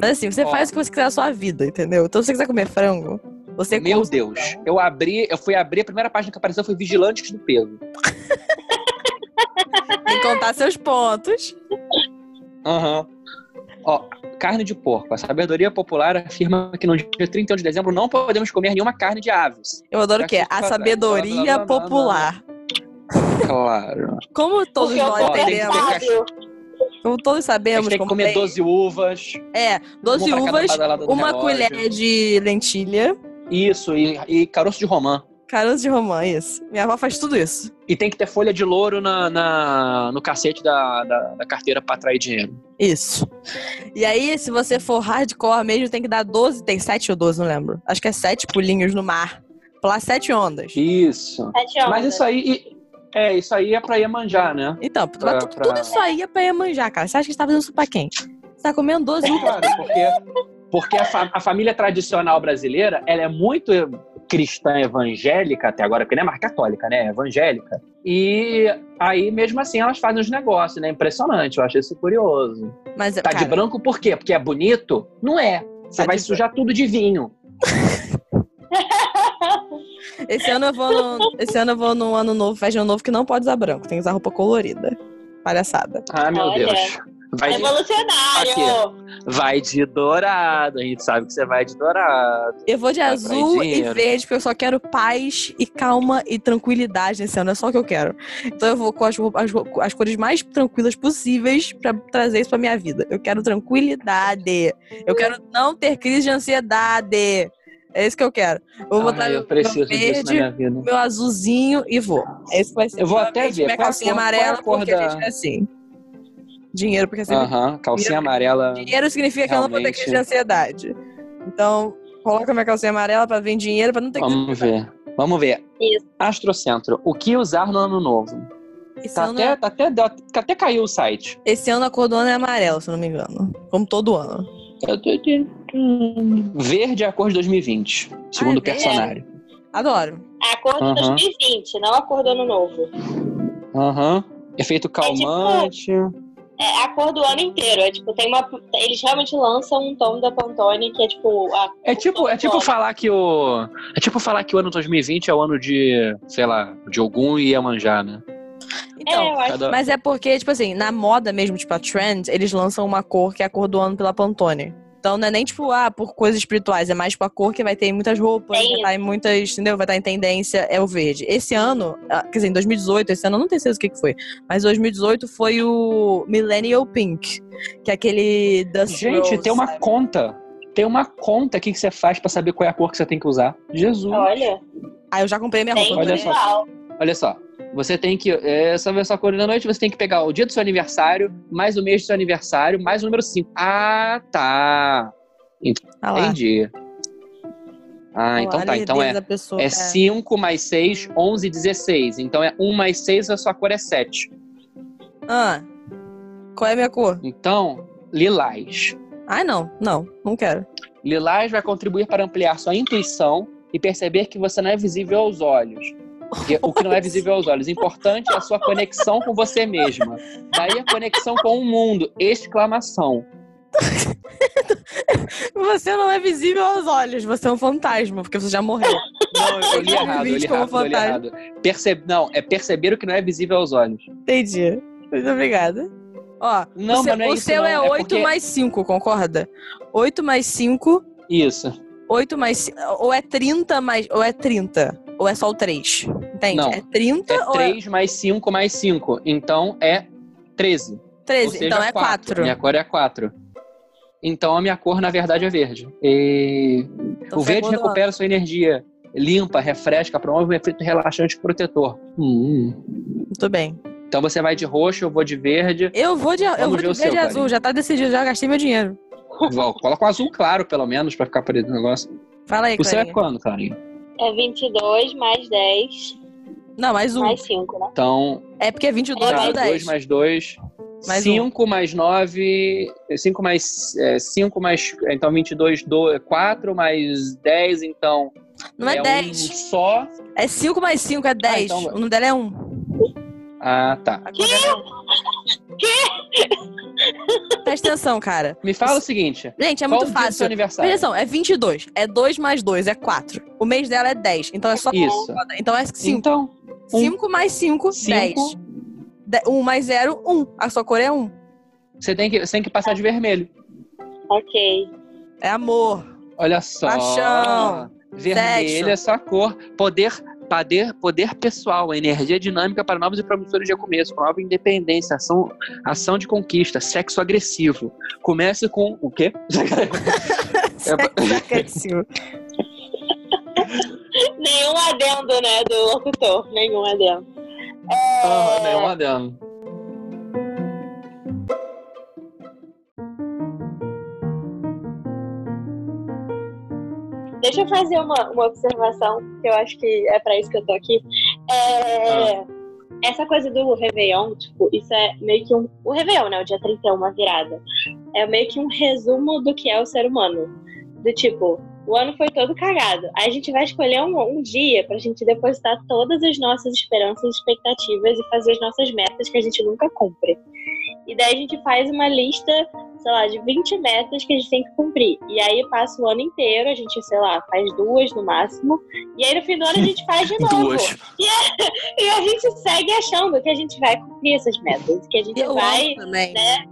Mas assim, você Ó. faz o que você quiser na sua vida, entendeu? Então se você quiser comer frango, você Meu come. Deus. Eu abri, eu fui abrir, a primeira página que apareceu foi Vigilantes do Peso. Tem que contar seus pontos. Aham. Ó, carne de porco. A sabedoria popular afirma que no dia 31 de dezembro não podemos comer nenhuma carne de aves. Eu adoro o quê? A sabedoria popular. Claro. Como todos Porque nós é tem que ter entendemos, como todos A gente sabemos, tem que comer bem- 12 uvas. É, 12 uma pra cada uvas, uma relógio. colher de lentilha, Isso, e, e caroço de romã. Caroço de romã, isso. Minha avó faz tudo isso. E tem que ter folha de louro na, na- no cacete da, da, da carteira pra atrair dinheiro. Isso. E aí, se você for hardcore mesmo, tem que dar 12, tem 7 ou 12, não lembro. Acho que é 7 pulinhos no mar. Pular 7 ondas. Isso. Sete ondas. Mas isso aí. e- É, isso aí é pra Iemanjá, né? Então, Pra- mas tu- pra- tudo isso aí é pra Iemanjá, cara. Você acha que você tá fazendo isso pra quem? Você tá comendo 12 uvas. Claro, porque, porque a, fa- a família tradicional brasileira, ela é muito cristã evangélica até agora, porque não é mais católica, né? É evangélica. E aí, mesmo assim, elas fazem os negócios, né? Impressionante, eu achei isso curioso. Mas, Tá cara, de branco por quê? Porque é bonito? Não é. Você Tá vai sujar tudo de vinho. esse ano eu vou no, esse ano eu vou no ano novo, festa de ano novo que não pode usar branco, tem que usar roupa colorida. Palhaçada. Ah, meu Olha. Deus. Vai de, Revolucionário! vai de dourado. A gente sabe que você vai de dourado. Eu vou de Vai azul e verde, porque eu só quero paz e calma e tranquilidade nesse ano. É só o que eu quero. Então eu vou com as, as, as cores mais tranquilas possíveis pra trazer isso pra minha vida. Eu quero tranquilidade. Eu quero não ter crise de ansiedade. É isso que eu quero. Eu vou botar Ai, meu, eu preciso meu disso na verde, minha vida. meu azulzinho e vou. É isso que vai ser. Eu vou até ver. Minha a calcinha a amarela, cor porque a da- gente é assim. Dinheiro, porque é sempre Aham, calcinha amarela. Dinheiro significa que eu não vou ter Realmente. crise de ansiedade. Então, coloca minha calcinha amarela pra vir dinheiro pra não ter. Vamos ver. Vamos ver. Isso. Astrocentro. O que usar no ano novo? Esse, Tá ano, até, tá até, deu- até caiu o site. esse ano a cor do ano é amarelo, se eu não me engano. Como todo ano. Eu tô de- Verde é a cor de 2020, segundo Ah, o é personagem. Adoro. É a cor de Aham. 2020, não a cor do ano novo. Aham. Efeito tipo- calmante. É a cor do ano inteiro. É tipo, tem uma. Eles realmente lançam um tom da Pantone que é tipo. A, É tipo, é tipo falar que o. É tipo falar que o ano 2020 é o ano de, sei lá, de Ogum e Iemanjá, né? Então, é, eu acho. Cada- mas é porque, tipo assim, na moda mesmo, tipo a trend, eles lançam uma cor que é a cor do ano pela Pantone. Então não é nem tipo, ah, por coisas espirituais, é mais tipo a cor que vai ter em muitas roupas, vai estar em muitas, entendeu? Vai estar em tendência, é o verde. Esse ano, ah, quer dizer, em 2018, esse ano eu não tenho certeza o que, que foi, mas 2018 foi o Millennial Pink, que é aquele Dust Gente, Rose, tem uma sabe? conta. Tem uma conta aqui que você faz pra saber qual é a cor que você tem que usar. Jesus. Olha, Ah, eu já comprei minha roupa. Olha só. Olha só. Você tem que. Essa versão cor da noite, você tem que pegar o dia do seu aniversário, mais o mês do seu aniversário, mais o número 5. Ah, tá. Ah. Entendi. Ah, Olha então tá. Então lerdeza é. da pessoa. É 5 mais 6, 11, 16. Então é 1 mais 6, a sua cor é 7. Ah, qual é a minha cor? Então, lilás. Ai, não, não, não quero. Lilás vai contribuir para ampliar sua intuição e perceber que você não é visível aos olhos. O que não é visível aos olhos. Importante é a sua conexão com você mesma. Daí a conexão com o mundo. Exclamação. Você não é visível aos olhos, você é um fantasma, porque você já morreu. Não, eu li errado, eu li Como errado, li fantasma. errado. Perce... Não, é perceber o que não é visível aos olhos. Entendi. Muito obrigada. Ó, Não, o seu, mas não é o isso, seu não. é É 8 porque- mais 5, concorda? 8 mais 5, Isso. 8 mais 5, ou é 30 mais, ou é 30, ou é só o 3, entende? Não. É 30 É ou é 3 mais 5 mais 5. Então é 13. Ou 13? seja, então é 4. Minha cor é 4. Então a minha cor, na verdade, é verde. E Então o verde do recupera sua energia. Limpa, refresca, promove um efeito relaxante e protetor. Hum. Muito bem. Então você vai de roxo, eu vou de verde. Eu vou de, eu vou de o verde seu, e azul, Karine. já tá decidido, já gastei meu dinheiro. Coloca um azul claro, pelo menos, pra ficar preto o negócio. Fala aí, O seu é Clarinha. quando, Clarinha? É 22 mais 10 Não, mais um. mais 5, né? Então, É porque é 22 É, mais tá, 10. 2 mais 2. Mais 5 mais 9. 5 mais. 5 mais. Então 22, 4 mais 10, então. Não é, um 10. só. É 5 mais 5, é 10. então vai. O nome dela é 1. Ah, tá. A 1. Presta atenção, cara. Me fala o seguinte. Gente, é qual muito o dia do seu fácil. aniversário? Presta atenção, é 22. É 2 mais 2, é 4. O mês dela é 10. Então é só Isso. Então é 5. Então, um. 5 mais 5, 10. Cinco. 1 mais 0, 1. A sua cor é 1. você tem, que, você tem que passar de vermelho. Ok. É amor. Olha só. Paixão. Vermelho Sexo. é sua cor. Poder, poder, poder pessoal, energia dinâmica para novos e promissores recomeço, nova independência, ação, ação de conquista, sexo agressivo. Comece com o quê? Sexo agressivo. Nenhum adendo, né, do locutor. Nenhum adendo. Ah, nenhum adendo. Deixa eu fazer uma, uma observação, que eu acho que é pra isso que eu tô aqui. É, Essa coisa do Réveillon, tipo, isso é meio que um. O Réveillon, né? O dia 31, uma virada. É meio que um resumo do que é o ser humano. Do tipo, o ano foi todo cagado. Aí a gente vai escolher um, um dia pra gente depositar todas as nossas esperanças e expectativas e fazer as nossas metas que a gente nunca cumpre. E daí a gente faz uma lista, sei lá, de 20 metas que a gente tem que cumprir. E aí passa o ano inteiro, a gente, sei lá, faz duas no máximo. E aí no fim do ano a gente faz de novo. Duas. E a gente segue achando que a gente vai cumprir essas metas. Que a gente Eu vai. amo também. né?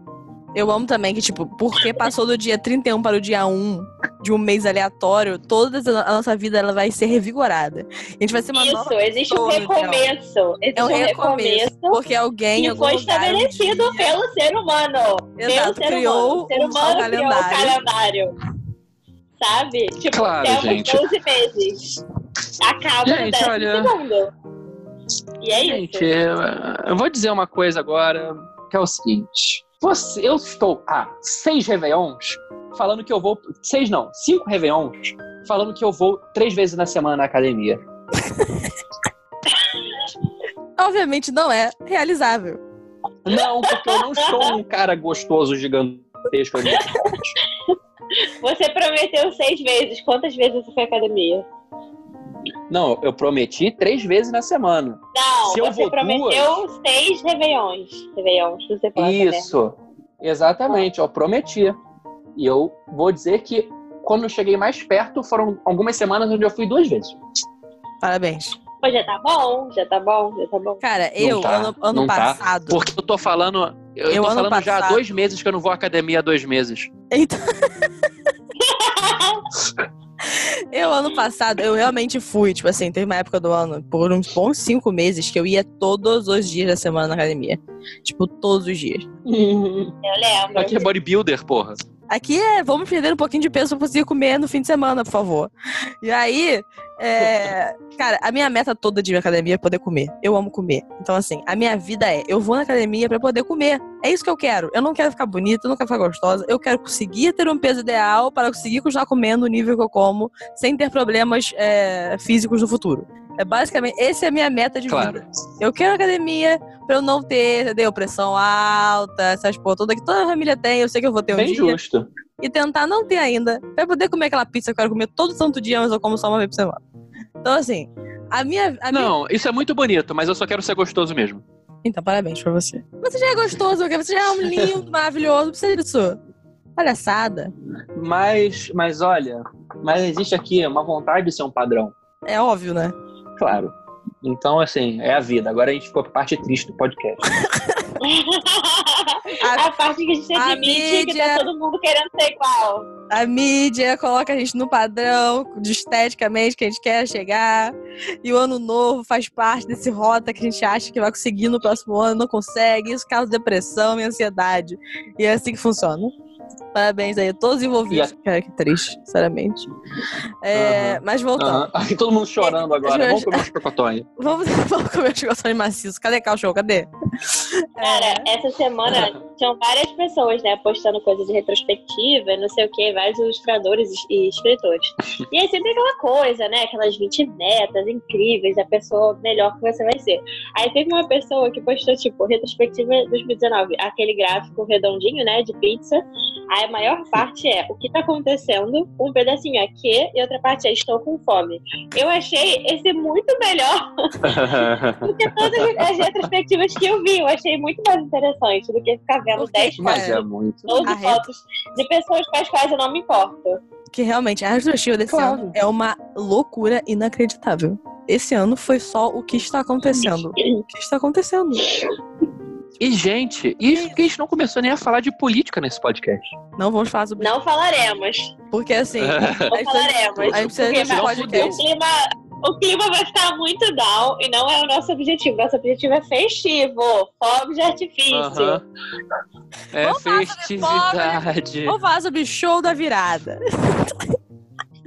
Eu amo também que, tipo, porque passou do dia 31 para o dia 1 de um mês aleatório, toda a nossa vida ela vai ser revigorada. A gente vai ser uma nova Isso, existe um pessoa, recomeço. Existe É um um recomeço. recomeço. Porque alguém Que algum foi um estabelecido dia- pelo ser humano. Exato, pelo ser criou humano. O ser um humano criou o calendário. calendário. Sabe? Tipo, Claro, temos gente. 12 meses. Acaba no Gente, décimo olha- segundo. E é Gente, isso. eu, eu vou dizer uma coisa agora, que é o seguinte. Você, eu estou há seis Réveillons falando que eu vou. Seis não, cinco Réveillons falando que eu vou três vezes na semana na academia. Obviamente não é realizável. Não, porque eu não sou um cara gostoso, gigantesco. Você prometeu seis vezes. Quantas vezes você foi à academia? Não, eu prometi três vezes na semana. Não, Se eu você vou prometeu seis Réveillons. Réveillons, você pode? Isso, exatamente, eu prometi. E eu vou dizer que quando eu cheguei mais perto, foram algumas semanas onde eu fui duas vezes. Parabéns. Pô, já tá bom, já tá bom, já tá bom. Cara, eu, tá, ano, ano não tá. passado. Porque eu tô falando. Eu, Eu, tô falando já há passado- dois meses que eu não vou à academia há dois meses. Então... eu, ano passado, eu realmente fui, tipo assim, teve uma época do ano, por uns bons cinco meses, que eu ia todos os dias da semana na academia. Tipo, todos os dias. Eu lembro. Aqui é bodybuilder, porra. Aqui é, vamos perder um pouquinho de peso pra conseguir comer no fim de semana, por favor. E aí, é, cara, a minha meta toda de academia é poder comer. Eu amo comer. Então, assim, a minha vida é, eu vou na academia pra poder comer. É isso que eu quero. Eu não quero ficar bonita, eu não quero ficar gostosa. Eu quero conseguir ter um peso ideal para conseguir continuar comendo o nível que eu como, sem ter problemas é, físicos no futuro. É basicamente, essa é a minha meta de Claro. vida. Eu quero academia pra eu não ter, entendeu? Pressão alta, essas porra toda que toda família tem. Eu sei que eu vou ter um Bem dia. justo. e tentar não ter ainda, pra poder comer aquela pizza que eu quero comer todo santo dia, mas eu como só uma vez por semana. Então, assim, a minha. A minha... Não, isso é muito bonito, mas eu só quero ser gostoso mesmo. Então, parabéns pra você. Você já é gostoso, porque você já é um lindo, maravilhoso, não precisa disso. Palhaçada. Mas, mas olha, mas existe aqui uma vontade de ser um padrão. É óbvio, né? Claro. Então, assim, é a vida. Agora a gente ficou pra parte triste do podcast. a, parte que a gente a admite que mídia- tá todo mundo querendo ser igual. A mídia coloca a gente no padrão de esteticamente que a gente quer chegar. E o ano novo faz parte desse rota que a gente acha que vai conseguir no próximo ano, não consegue. Isso causa depressão e ansiedade. E é assim que funciona. Parabéns aí a todos os envolvidos. Cara, que triste, sinceramente. É, Mas voltando. Aí todo mundo chorando agora. Eu- Vamos comer um chocotone. Vamos, vamos comer os chocolate maciços. Cadê cachorro? Cadê? Cara, É. essa semana tinham várias pessoas, né, postando coisa de retrospectiva, e não sei o que, vários ilustradores e escritores. E aí sempre aquela coisa, né, aquelas 20 metas incríveis, a pessoa melhor que você vai ser. Aí teve uma pessoa que postou, tipo, retrospectiva 2019, aquele gráfico redondinho, né, de pizza. A maior parte é o que tá acontecendo, um pedacinho aqui, e outra parte é estou com fome. Eu achei esse muito melhor porque todas as retrospectivas que eu vi, eu achei muito mais interessante do que ficar vendo Por quê? 10 Mas É. é muito. 12 A retro- fotos de pessoas com as quais eu não me importo. Que realmente, a retrospectiva desse Claro. ano é uma loucura inacreditável. Esse ano foi só o que está acontecendo. O que está acontecendo? E, gente, isso que a gente não começou nem a falar de política nesse podcast. Não vamos falar sobre Não falaremos. Porque assim, Não falaremos. aí você porque não vai- pode o, clima, o clima vai ficar muito down e não é o nosso objetivo. Nosso objetivo é festivo, fogos de artifício. É Vamos falar sobre festividade. vamos falar sobre show da virada.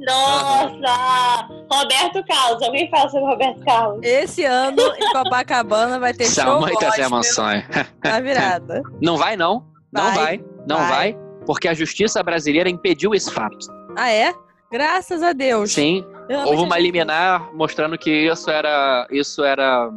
Nossa! Roberto Carlos. Alguém fala sobre Roberto Carlos? Esse ano em Copacabana vai ter show São muitas gospel emoções. da virada. Não vai, não. Não Vai. vai. Não Vai. vai. Porque a justiça brasileira impediu esse fato. Ah, é? Graças a Deus. Sim, houve uma liminar mostrando que isso era, isso era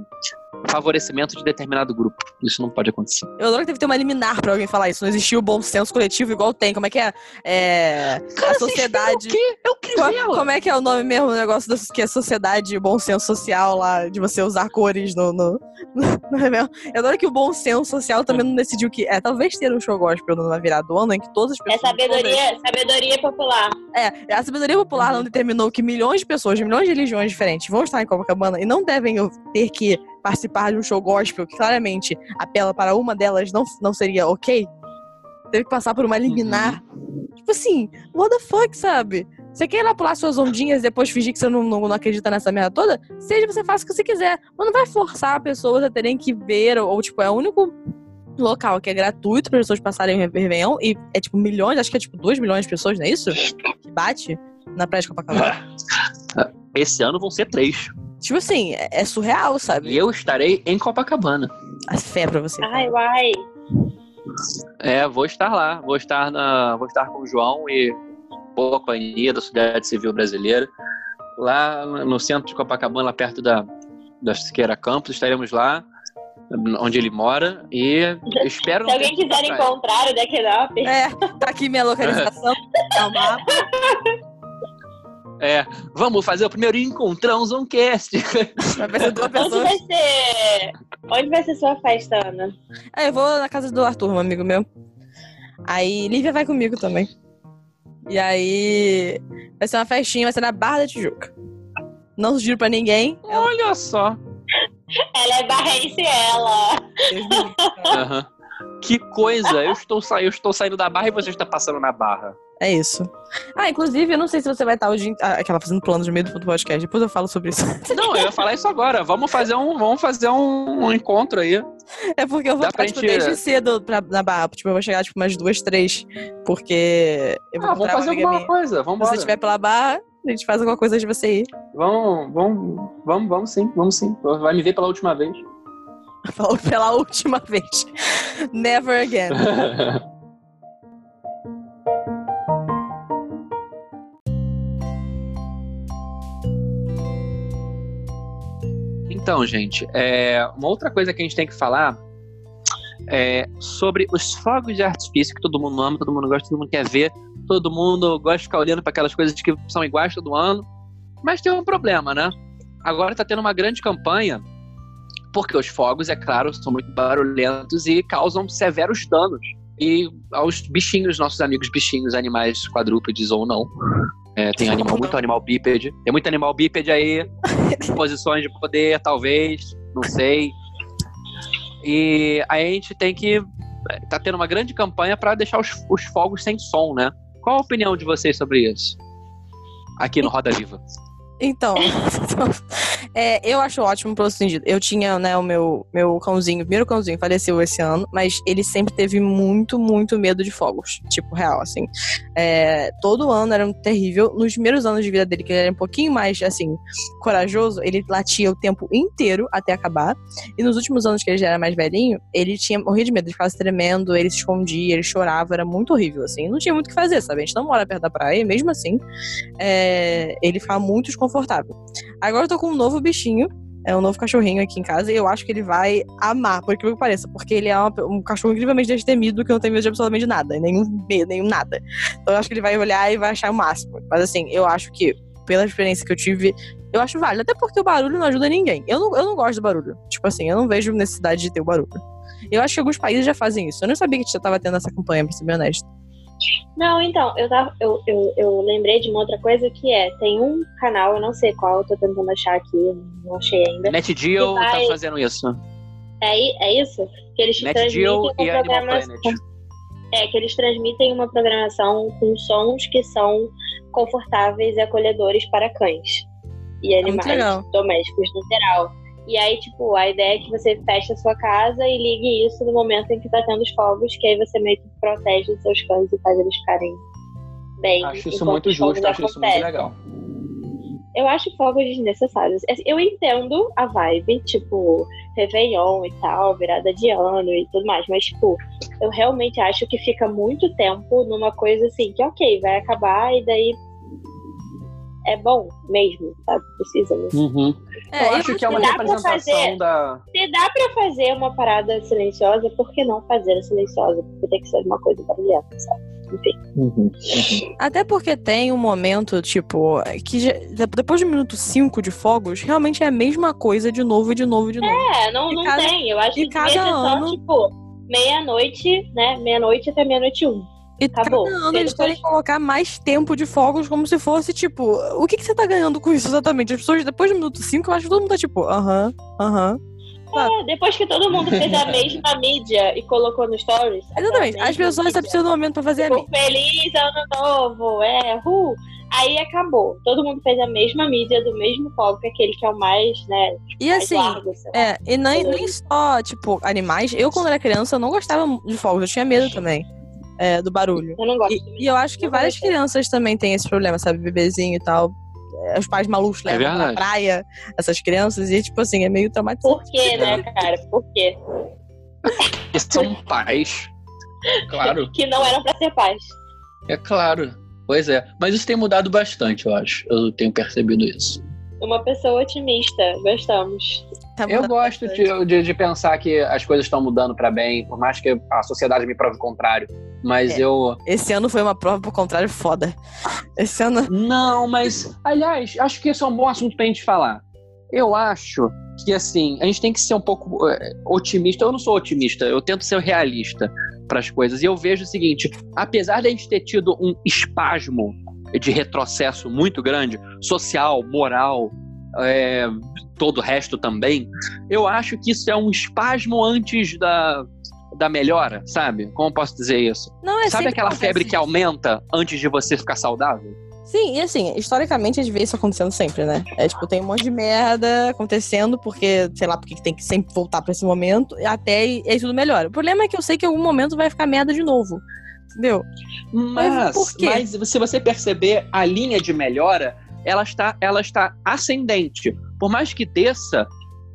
favorecimento de determinado grupo. Isso não pode acontecer. Eu adoro que teve que ter uma liminar pra alguém falar isso. Não existiu o bom senso coletivo igual tem. Como é que é? É. a sociedade. Eu que Co- Como é que é o nome mesmo do negócio da, que é sociedade, bom senso social lá, de você usar cores no. no, no Réveillon? Eu adoro que o bom senso social também não decidiu que. É, talvez ter um show gospel na virada do ano em que todas as É pessoas. sabedoria, sabedoria popular. É, a sabedoria popular não determinou que milhões de pessoas, de milhões de religiões diferentes vão estar em Copacabana e não devem ter que participar de um show gospel que claramente apela para uma delas não, não seria ok. Teve que passar por uma liminar. Tipo assim, what the fuck, sabe? Você quer ir lá pular suas ondinhas e depois fingir que você não, não, não acredita nessa merda toda? Seja você faça o que você quiser. Mas não vai forçar pessoas a terem que ver, ou, ou, tipo, é o único local que é gratuito para pessoas passarem o Réveillon e é tipo milhões, acho que é tipo 2 milhões de pessoas, não é isso? Que bate na Praia de Copacabana. Esse ano vão ser três. Tipo assim, é, é surreal, E sabe? eu estarei em Copacabana. A fé pra você. Ai, uai. É, vou estar lá. Vou estar na, vou estar com o João e boa companhia da Sociedade Civil Brasileira. Lá no centro de Copacabana, lá perto da, da Siqueira Campos, estaremos lá, onde ele mora, e espero Se alguém quiser encontrar o Decknop, É, tá aqui minha localização. É o mapa. É, vamos fazer o primeiro encontrão Zoncast. Vai ser duas onde pessoas. vai ser. Onde vai ser sua festa, Ana? Aí eu vou na casa do Arthur, um amigo meu. Aí Lívia vai comigo também. E aí vai ser uma festinha, vai ser na Barra da Tijuca. Não sugiro pra ninguém. É Olha só. Ela é barrense, ela. Aham. Que coisa, eu estou, sa... eu estou saindo da barra e você está passando na barra. É isso. Ah, inclusive, eu não sei se você vai estar hoje. Ah, aquela fazendo planos no meio do podcast. Depois eu falo sobre isso. Não, eu ia falar isso agora. Vamos fazer um, vamos fazer um, um encontro aí. É porque eu vou estar, tipo, desde cedo pra, na barra. Tipo, eu vou chegar, tipo, umas duas, três. Porque eu vou Ah, vamos fazer alguma minha. coisa. Vamos Se você estiver pela barra, a gente faz alguma coisa de você ir. Vamos, vamos, vamos, vamos sim, vamos sim. Vai me ver pela última vez. Falou pela última vez. Never again. Então, gente, é, uma outra coisa que a gente tem que falar é, sobre os fogos de artifício que todo mundo ama, todo mundo gosta, todo mundo quer ver, todo mundo gosta de ficar olhando para aquelas coisas que são iguais todo ano. Mas tem um problema, né? Agora está tendo uma grande campanha, porque os fogos, é claro, são muito barulhentos e causam severos danos. E aos bichinhos, nossos amigos bichinhos, animais quadrúpedes ou não. É, tem animal, muito animal bípede. Tem muito animal bípede aí, posições de poder, talvez, não sei. E aí a gente tem que. Tá tendo uma grande campanha para deixar os, os fogos sem som, né? Qual a opinião de vocês sobre isso? Aqui no Roda Viva. Então, é, eu acho ótimo pelo sentido. Eu tinha, né, o meu, meu cãozinho, o primeiro cãozinho faleceu esse ano, mas ele sempre teve muito, muito medo de fogos. Tipo, real, assim. É, todo ano era um terrível. Nos primeiros anos de vida dele, que ele era um pouquinho mais, assim, corajoso, ele latia o tempo inteiro até acabar. E nos últimos anos que ele já era mais velhinho, ele tinha morrido de medo, ele ficava tremendo, ele se escondia, ele chorava, era muito horrível, assim. Não tinha muito o que fazer, sabe? A gente não mora perto da praia, mesmo assim, é, ele ficava muito desconfortável confortável. Agora eu tô com um novo bichinho, é um novo cachorrinho aqui em casa e eu acho que ele vai amar, por que pareça, porque ele é uma, um cachorro incrivelmente destemido que não tem medo de absolutamente nada, nenhum medo, nenhum nada. Então eu acho que ele vai olhar e vai achar o máximo. Mas assim, eu acho que, pela experiência que eu tive, eu acho válido, até porque o barulho não ajuda ninguém. Eu não, eu não gosto do barulho. Tipo assim, eu não vejo necessidade de ter o barulho. Eu acho que alguns países já fazem isso. Eu não sabia que já tava tendo essa campanha, pra ser bem honesto. Não, então, eu, tava, eu, eu, eu lembrei de uma outra coisa que é, tem um canal, eu não sei qual, eu tô tentando achar aqui, não achei ainda. NetGeo vai- tá fazendo isso. É, é isso? Que eles NetGeo transmitem e uma Animal programação. Planet. É, que eles transmitem uma programação com sons que são confortáveis e acolhedores para cães e muito animais domésticos no geral. E aí, tipo, a ideia é que você feche a sua casa e ligue isso no momento em que tá tendo os fogos, que aí você meio que protege os seus cães e faz eles ficarem bem. Acho isso muito justo, acho isso muito legal. Eu acho fogos desnecessários. Assim, Eu entendo a vibe, tipo, Réveillon e tal, virada de ano e tudo mais, mas, tipo, eu realmente acho que fica muito tempo numa coisa assim, que ok, vai acabar e daí é bom mesmo, sabe? Precisa mesmo. Uhum. É, eu acho que é uma representação fazer. da. Se dá pra fazer uma parada silenciosa, por que não fazer silenciosa? Porque tem que ser uma coisa barulhenta, sabe? Enfim. Uhum. Até porque tem um momento, tipo, que já- depois do minuto 5 de fogos, realmente é a mesma coisa de novo e de novo e de novo. É, não, E não cada- tem. Eu acho que cada ser só, ano- tipo, meia-noite, né? Meia-noite até meia-noite um. E Acabou. cada ano eles querem colocar mais tempo de fogos, como se fosse, tipo, o que, que você tá ganhando com isso exatamente? As pessoas, depois do minuto 5, eu acho que todo mundo tá tipo, aham, aham. É, depois que todo mundo fez a mesma mídia e colocou no Stories. Exatamente. aquela As pessoas estão precisando do momento pra fazer a mídia, tipo, Feliz ano novo, é, uh. Aí acabou. Todo mundo fez a mesma mídia do mesmo fogo, que é aquele que é o mais, né, E mais assim, largo, é, e nem, nem só, tipo, animais. Eu, quando era criança, eu não gostava de fogos, eu tinha medo também é, do barulho. Eu não gosto. E, e eu acho que Não várias crianças também têm esse problema, sabe? Bebezinho e tal. É, Os pais malucos É levam na verdade. praia essas crianças e, tipo assim, é meio traumatizante. Por quê, né, cara? Por quê? São pais. Claro, Que não eram pra ser pais. é claro. Pois é. Mas isso tem mudado bastante, eu acho. Eu tenho percebido isso. Uma pessoa otimista. Gostamos. Tá Eu gosto de, de, de pensar que as coisas estão mudando para bem, por mais que a sociedade me prove o contrário. Mas É. eu. Esse ano foi uma prova, por contrário, foda. Esse ano. Não, mas. Aliás, acho que esse é um bom assunto pra gente falar. Eu acho que, assim, a gente tem que ser um pouco eh, otimista. Eu não sou otimista, eu tento ser realista para as coisas. E eu vejo o seguinte: apesar de a gente ter tido um espasmo de retrocesso muito grande, social, moral, é, todo o resto também, eu acho que isso é um espasmo antes da, da melhora, sabe? Como eu posso dizer isso? Não, é Sabe aquela febre que isso. aumenta antes de você ficar saudável? Sim, e assim, historicamente a gente vê isso acontecendo sempre, né? É tipo, tem um monte de merda acontecendo, porque, sei lá, porque tem que sempre voltar pra esse momento, e até e aí tudo melhora. O problema é que eu sei que em algum momento vai ficar merda de novo. Entendeu? Mas, quê? mas se você perceber, a linha de melhora, ela está, ela está ascendente. Por mais que desça,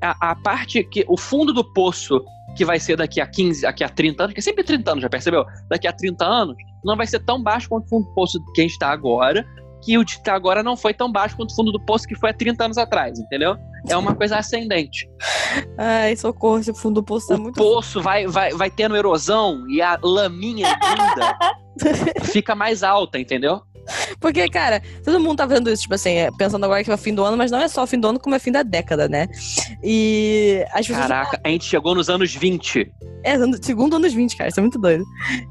a, a parte que. O fundo do poço, que vai ser daqui a 15, daqui a 30 anos, que é sempre 30 anos, já percebeu? Daqui a 30 anos, não vai ser tão baixo quanto o fundo do poço que a gente está agora, que o de tá agora não foi tão baixo quanto o fundo do poço que foi há 30 anos atrás, entendeu? é uma coisa ascendente. Ai, socorro, esse fundo do poço tá o muito. poço vai, vai, vai tendo erosão e a laminha linda fica mais alta, entendeu? Porque, cara, todo mundo tá vendo isso, tipo assim, é, pensando agora que é o fim do ano, mas não é só o fim do ano, como é fim da década, né? E as pessoas. Caraca, a gente chegou nos anos 20. É, segundo anos 20, cara, isso é muito doido.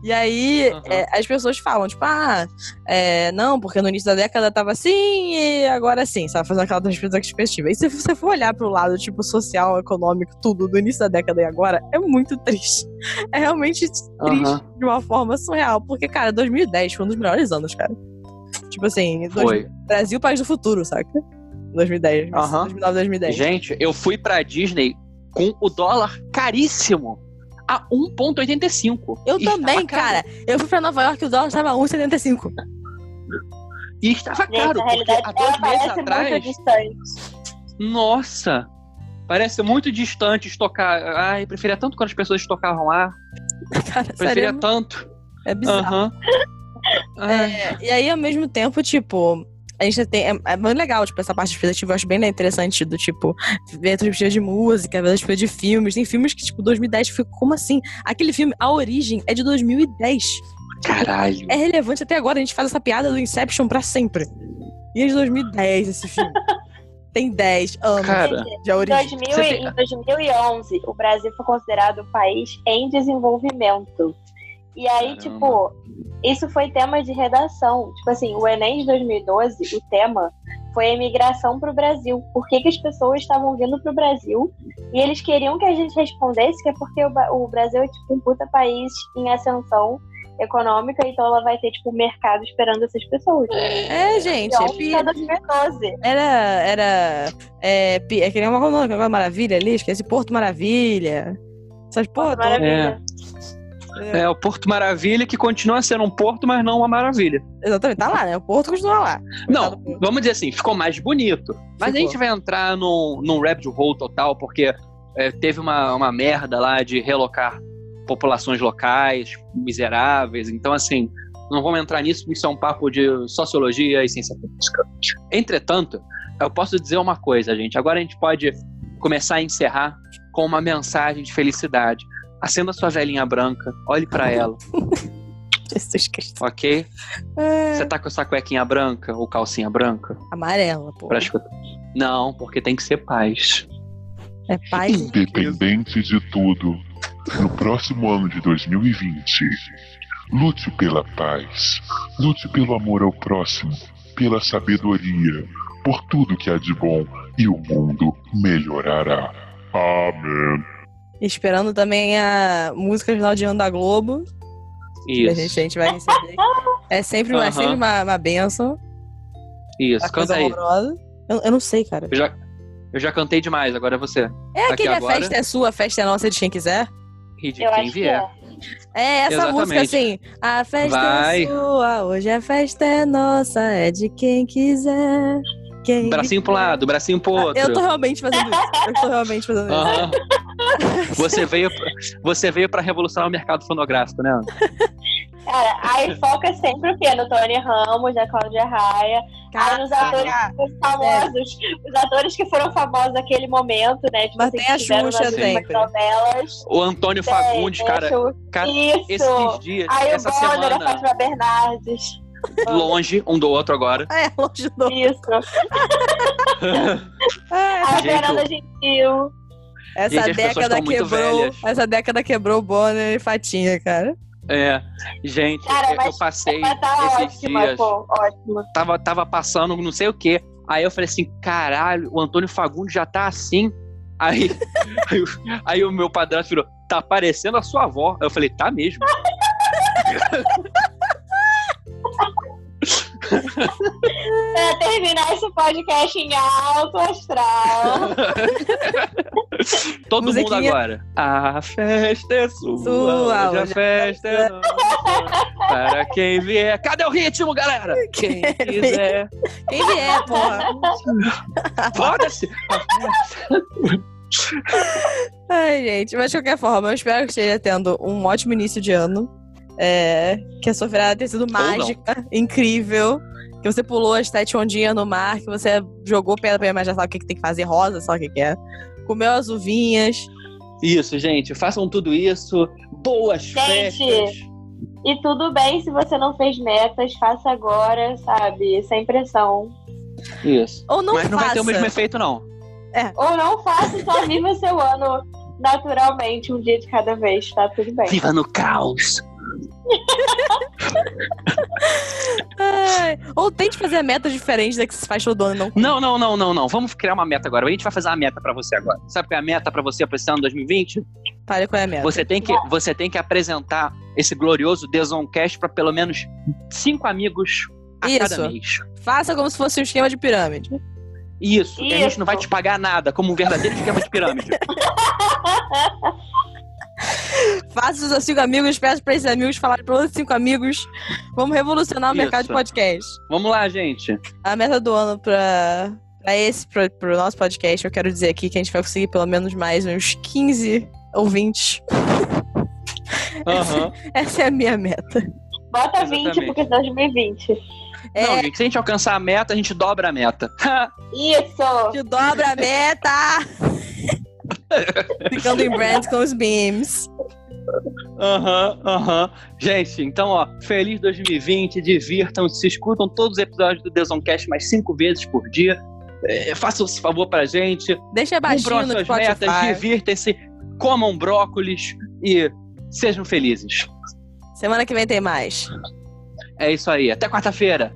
E aí, Aham. é, as pessoas falam, tipo, ah, é, não, porque no início da década tava assim e agora sim, sabe? Fazendo aquela perspectiva. E se você for olhar pro lado, tipo, social, econômico, tudo, do início da década e agora, é muito triste. É realmente triste Aham. de uma forma surreal. Porque, cara, 2010 foi um dos melhores anos, cara. Tipo assim, dois- Foi. Brasil, país do futuro, saca? 2010. Aham. 2009, 2010. Gente, eu fui pra Disney com o dólar caríssimo a 1,85. Eu E estava também, cara. Eu fui pra Nova York e o dólar tava 1,75. E estava Gente, caro, a porque há dois meses atrás. distante. Nossa! Parece muito distante estocar. Ai, eu preferia tanto quando as pessoas estocavam lá. Cara, Preferia sério, tanto. é bizarro. Aham. É, e aí, ao mesmo tempo, tipo, a gente tem. É, é muito legal, tipo, essa parte perspectiva, eu acho bem interessante do tipo, ver a perspectiva de música, ver a perspectiva de filmes. Tem filmes que, tipo, 2010 ficou como assim? Aquele filme, A Origem, é de 2010. Caralho. É relevante até agora, a gente faz essa piada do Inception pra sempre. E é de 2010 esse filme. tem 10 anos Cara, de Em Origem. 2000 Você e- tem- Em 2011, o Brasil foi considerado um país em desenvolvimento. E aí, Caramba. tipo, isso foi tema de redação. Tipo assim, o Enem de 2012, o tema foi a imigração para o Brasil. Por que, que as pessoas estavam vindo para o Brasil? E eles queriam que a gente respondesse que é porque o, Brasil é tipo um puta país em ascensão econômica, então ela vai ter tipo um mercado esperando essas pessoas. É, gente, é Então, pi- é 2012. Era. Era. É, pi- é que nem uma é? Agora Maravilha ali, esqueci Porto Maravilha. Essas porra toda. Maravilha. É o Porto Maravilha que continua sendo um porto, mas não uma maravilha. Exatamente, tá lá, né? O Porto continua lá. Não, Porto. vamos dizer assim, ficou mais bonito. Mas a Ficou. gente vai entrar num, num rabbit hole total, porque é, teve uma, uma merda lá de relocar populações locais, miseráveis. Então, assim, não vamos entrar nisso, porque isso é um papo de sociologia e ciência política. Entretanto, eu posso dizer uma coisa, gente. Agora a gente pode começar a encerrar com uma mensagem de felicidade. Acenda sua velhinha branca, olhe pra ela, Jesus Cristo. ok? É, Você tá com essa cuequinha branca ou calcinha branca? amarela, pô. Pra escutar. Não, porque tem que ser paz. É pai. Independente de tudo, no próximo ano de 2020, lute pela paz, lute pelo amor ao próximo, pela sabedoria, por tudo que há de bom e o mundo melhorará. Amém. Esperando também a música final de ano da Globo. Que a gente, a Isso, gente vai receber. É sempre, uma- é sempre uma, uma benção. isso. Uma Canta aí. Eu, eu não sei, cara. Eu já, eu já cantei demais, agora é você. É Aqui aquele A. Festa é Sua, a Festa é Nossa de quem quiser? E de Eu quem acho que vier. é. É essa Exatamente. música assim. A festa Vai. é sua, hoje a festa é nossa, é de quem quiser. Quem Bracinho pro lado, bracinho pro outro. Eu tô realmente fazendo isso. Eu tô realmente fazendo isso. Você veio, pra- você veio pra revolucionar o mercado fonográfico, né? Cara, aí foca sempre o quê? No Tony Ramos, na Cláudia Raia, aí nos atores Caraca. famosos, os atores que foram famosos naquele momento, né? Tipo, Mas assim, tem a Xuxa sempre. novelas. O Antônio Tem, Fagundes, tem a cara, cara, Isso! esses dias, Aí essa o Bonner, a semana, Fátima Bernardes. longe um do outro agora. É, longe do. Isso. É, A Fernanda Gentil. Essa década quebrou. Essa década quebrou Bonner e Fatinha, cara. É, gente, Cara, eu- eu passei Mas tá esses ótima, dias, pô. Ótima. tava, tava passando não sei o que. Aí eu falei assim, caralho, o Antônio Fagundes já tá assim. Aí, aí, o- aí o meu padrasto virou, tá parecendo a sua avó. Aí eu falei, tá mesmo. Pra terminar esse podcast em alto astral. Todo mundo Musiquinha. agora. A festa é sua, Sua, hoje a hoje a festa é nossa. Para quem vier. Cadê o ritmo, galera? Quem quiser. Quem vier, porra. Foda-se. Ai, gente, mas de qualquer forma, eu espero que esteja tendo um ótimo início de ano. É, que a sua virada tenha sido mágica, incrível. Que você pulou as sete ondinhas no mar, que você jogou pedra pra imaginar sabe o que, que tem que fazer, rosa, sabe o que, que é. Comeu as uvinhas. Isso, gente. Façam tudo isso. Boas Gente, festas. E tudo bem se você não fez metas, faça agora, sabe? Sem pressão. Isso. Ou não Mas não faça. vai ter o mesmo efeito, não. Ou não faça, só viva seu ano naturalmente, um dia de cada vez, tá tudo bem. Viva no caos. Ai, Ou tente fazer metas diferentes da que se faz todo ano. Não. Não, não, não, não, não. Vamos criar uma meta agora. A gente vai fazer uma meta pra você agora. Sabe qual é a meta pra você pra esse ano 2020? Fale qual é a meta. Você tem que, você tem que apresentar esse glorioso The Zonecast pra pelo menos cinco amigos a Isso. cada mês. Faça como se fosse um esquema de pirâmide. Isso, que a gente Isso. não vai te pagar nada, como um verdadeiro esquema de pirâmide. Faça os seus cinco amigos, peça pra esses amigos falarem pra outros cinco amigos. Vamos revolucionar o Isso. mercado de podcast. Vamos lá, gente. A meta do ano pra, pra esse, pro, pro nosso podcast, eu quero dizer aqui que a gente vai conseguir pelo menos mais uns 15 ouvintes. Aham. Essa é a minha meta. Bota 20 Exatamente. porque é 2020. É, Não, gente, se a gente alcançar a meta, a gente dobra a meta. Isso! te dobra a meta! Ficando em brand com os beams. Aham, aham. Gente, então, ó, feliz 2020, divirtam-se, escutam todos os episódios do Desoncast mais cinco vezes por dia. É, façam esse favor pra gente. Deixa baixinho no suas metas, Spotify. divirtem-se, comam brócolis e sejam felizes. Semana que vem tem mais. É isso aí. Até quarta-feira.